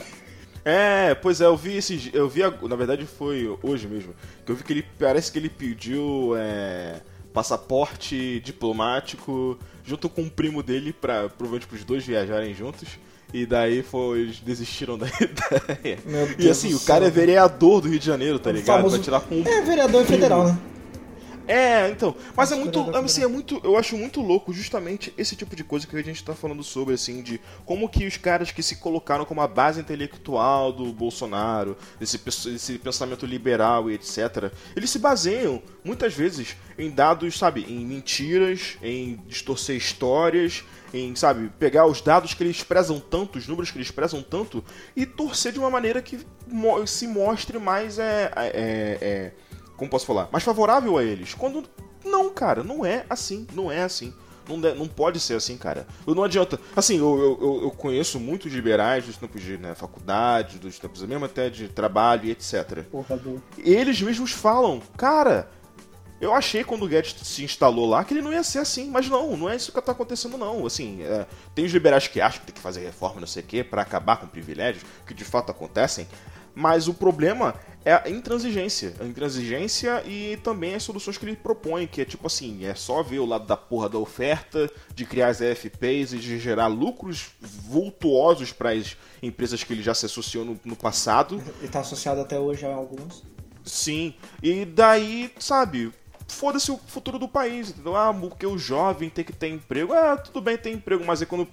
É, pois é, eu vi esse. Eu vi, na verdade foi hoje mesmo, que eu vi que ele parece que ele pediu é, passaporte diplomático junto com o primo dele para provavelmente os dois viajarem juntos. E daí foi, eles desistiram da *laughs* ideia. Meu E assim, o cara é vereador do Rio de Janeiro, tá ligado? famoso- Vai tirar com É vereador federal, né? É, então. Mas é muito. Assim, é muito. Eu acho muito louco justamente esse tipo de coisa que a gente tá falando sobre, assim, de como que os caras que se colocaram como a base intelectual do Bolsonaro, desse pensamento liberal e etc., eles se baseiam, muitas vezes, em dados, sabe, em mentiras, em distorcer histórias, em, sabe, pegar os dados que eles prezam tanto, os números que eles prezam tanto, e torcer de uma maneira que se mostre mais é, é, é, como posso falar, mais favorável a eles. Quando não, cara, não é assim, não é assim. Não, de- não pode ser assim, cara. Não adianta. Assim, eu, eu, eu- conheço muitos liberais dos tempos de né, faculdade, dos tempos mesmo até de trabalho e etc. Porra. Eles mesmos falam, cara, eu achei quando o Guedes se instalou lá que ele não ia ser assim, mas não, não é isso que tá acontecendo não. Assim, é, tem os liberais que acham que tem que fazer reforma, não sei o quê, pra acabar com privilégios, que de fato acontecem, mas o problema é a intransigência. A intransigência e também as soluções que ele propõe, que é tipo assim, é só ver o lado da porra da oferta, de criar as AFPs e de gerar lucros vultuosos para as empresas que ele já se associou no- no passado. Ele tá associado até hoje a alguns. Sim. E daí, sabe, foda-se o futuro do país, entendeu? Ah, porque o jovem tem que ter emprego. Ah, tudo bem ter emprego, mas é quando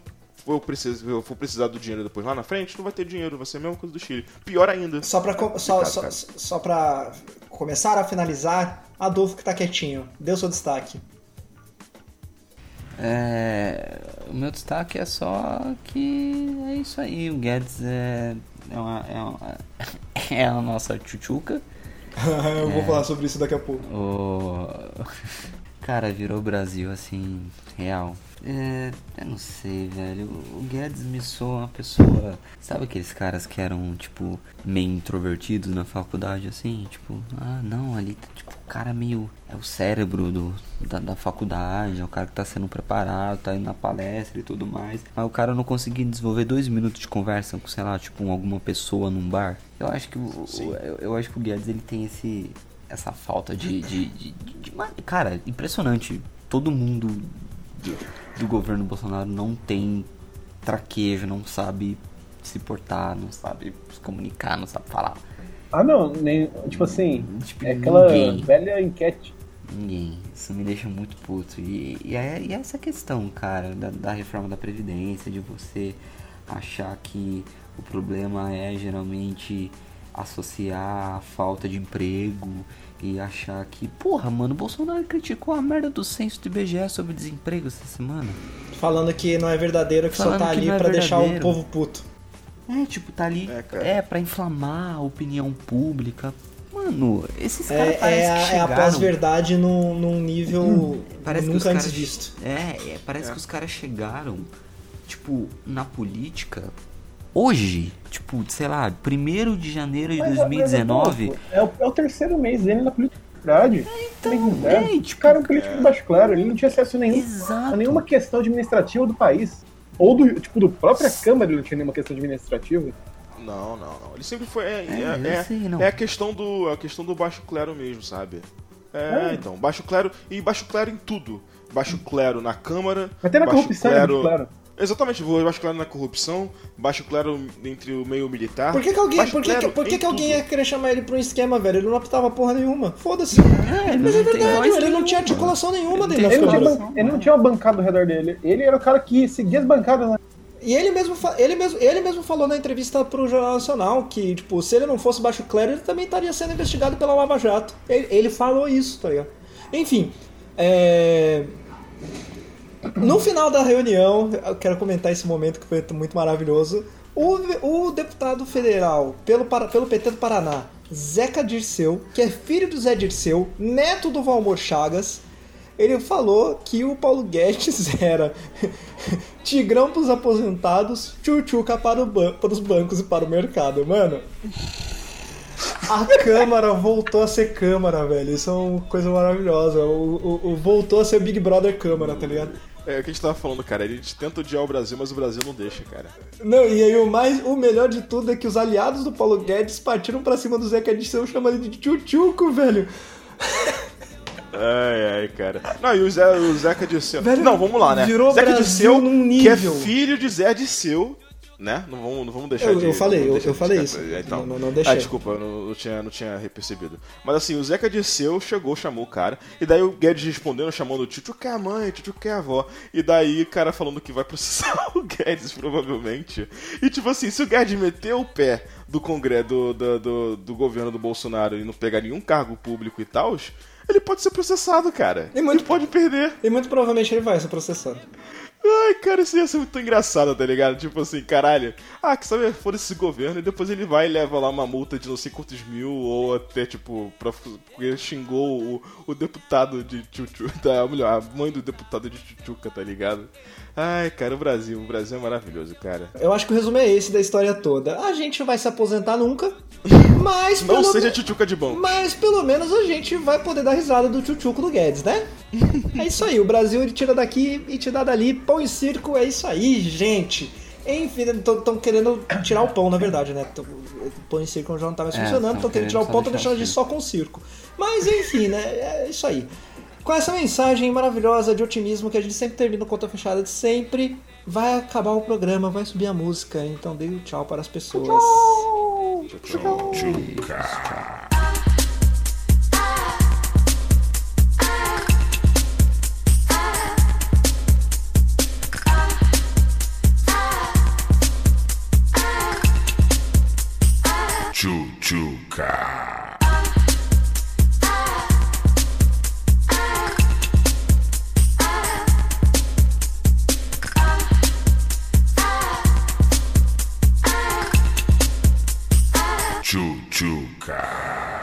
eu, preciso, eu for precisar do dinheiro depois lá na frente, não vai ter dinheiro, vai ser a mesma coisa do Chile. Pior ainda. Só pra, co- só, só, cara. só pra começar a finalizar, Adolfo que tá quietinho. Deu seu destaque. É, o meu destaque é só que é isso aí. O Guedes é, é, uma, é, uma- *laughs* é a nossa tchutchuca. *laughs* Eu vou falar sobre isso daqui a pouco. O *laughs* cara virou o Brasil assim, real. É, eu não sei, velho. O Guedes me soa uma pessoa. Sabe aqueles caras que eram, tipo, meio introvertidos na faculdade, assim? Tipo, ah, não, ali, tá, tipo, o cara meio. É o cérebro do, da, da faculdade, é o cara que tá sendo preparado, tá indo na palestra e tudo mais. Mas o cara não conseguia desenvolver dois minutos de conversa com, sei lá, tipo, alguma pessoa num bar. Eu acho que o, eu, eu acho que o Guedes ele tem esse essa falta de, de, de, de- de cara impressionante todo mundo do, do governo Bolsonaro não tem traquejo não sabe se portar não sabe se comunicar não sabe falar Ah, não, nem, tipo assim, Tipo, é aquela ninguém. velha enquete. Ninguém. Isso me deixa muito puto. E, e, é, e é essa questão, cara, da, da reforma da Previdência, de você achar que o problema é geralmente associar a falta de emprego e achar que, porra, mano, o Bolsonaro criticou a merda do censo do IBGE sobre desemprego essa semana. Falando que não é verdadeiro, que só Falando tá que ali é pra deixar o povo puto. É, tipo, tá ali, É, cara. é, pra inflamar a opinião pública. Mano, esses caras É, parecem é, que a, é a chegaram... pós-verdade num, num nível Parece que nunca antes caras- visto. É, é, parece que os caras chegaram, tipo, na política hoje. Tipo, sei lá, 1 de janeiro de Mas, 2019. mas, é, o, é o terceiro mês dele na política. Então, é, é, tipo, o cara é um político de baixo claro, ele não tinha acesso a, nenhum, Exato. a nenhuma questão administrativa do país. Ou do, tipo, do própria Câmara ele não tinha nenhuma questão administrativa. Não, não, não. Ele sempre foi. É, É, é, sei, não. é a questão do. a questão do baixo clero mesmo, sabe? É, É. então, baixo clero. E baixo clero em tudo. Baixo clero na Câmara. Até na baixo corrupção, é baixo claro. Exatamente, vou baixo clero na corrupção, baixo clero entre o meio militar. Por que, que alguém, por que, que- por que, que alguém tudo. ia querer chamar ele pra um esquema, velho? Ele não apitava porra nenhuma. Foda-se. É, Mas é verdade, ele não tinha articulação nenhuma das Ele não, ele não tinha uma bancada ao redor dele. Ele era o cara que seguia as bancadas. Né? E ele mesmo, ele, mesmo, ele mesmo falou na entrevista pro Jornal Nacional que, tipo, se ele não fosse baixo clero, ele também estaria sendo investigado pela Lava Jato. Ele, ele falou isso, tá ligado? Enfim, é... No final da reunião, eu quero comentar esse momento que foi muito maravilhoso. O, o deputado federal pelo, pelo PT do Paraná, Zeca Dirceu, que é filho do Zé Dirceu, neto do Valmor Chagas, ele falou que o Paulo Guedes *laughs* era tigrão para os aposentados, tchutchuca para, para os bancos e para o mercado. Mano, a Câmara voltou a ser Câmara, velho. Isso é uma coisa maravilhosa. O, o- o- voltou a ser Big Brother Câmara, tá ligado? É o que a gente tava falando, cara. A gente tenta odiar o Brasil, mas o Brasil não deixa, cara. Não, e aí o mais, o melhor de tudo é que os aliados do Paulo Guedes partiram pra cima do Zeca Dirceu chamando ele de tchutchuco, velho. Ai, ai, cara. Não, e o, Zé, o Zeca Dirceu. Velho, não, vamos lá, né? virou Zeca Brasil Dirceu, num que é nível. filho de Zé Dirceu, né? Não vamos, não vamos deixar Eu- de. eu falei, eu- eu falei é, isso. é, Então. Não- não- deixei. Ah, desculpa, eu não, tinha, não tinha percebido. Mas assim, o Zeca Dirceu chegou, chamou o cara, e daí o Guedes respondendo, chamando o Tio quer a mãe, Tio quer a avó. E daí o cara falando que vai processar *laughs* o Guedes, provavelmente. E tipo assim, se o Guedes meter o pé do congresso, do, do, do, do governo do Bolsonaro e não pegar nenhum cargo público e tal, ele pode ser processado, cara. E muito- Ele pode perder. E muito provavelmente ele vai ser processado. Ai, cara, isso ia ser muito engraçado, tá ligado? Tipo assim, caralho. Ah, que sabe, foda esse governo e depois ele vai e leva lá uma multa de não sei quantos mil ou até, tipo, pra, porque xingou o, o deputado de Chuchu, da, *laughs* melhor, a mãe do deputado de Chuchuca, tá ligado? Ai, cara, o Brasil, o Brasil é maravilhoso, cara. Eu acho que o resumo é esse da história toda. A gente não vai se aposentar nunca, *laughs* mas Não pelo seja me- Chuchuca de bom. Mas pelo menos a gente vai poder dar risada do tchutchuco do Guedes, né? É isso aí, o Brasil ele tira daqui e te dá dali, pão e circo, é isso aí, gente. Enfim, estão querendo tirar o pão, na verdade, né? O pão e circo já não tá mais É, funcionando, tão estão querendo querendo tirar o pão, estão deixando a o gente só com circo. Mas enfim, né? É isso aí. Com essa mensagem maravilhosa de otimismo que a gente sempre termina o conta fechada de sempre, vai acabar o programa, vai subir a música, então dê o tchau para as pessoas. Chuchuca. Chuchuca.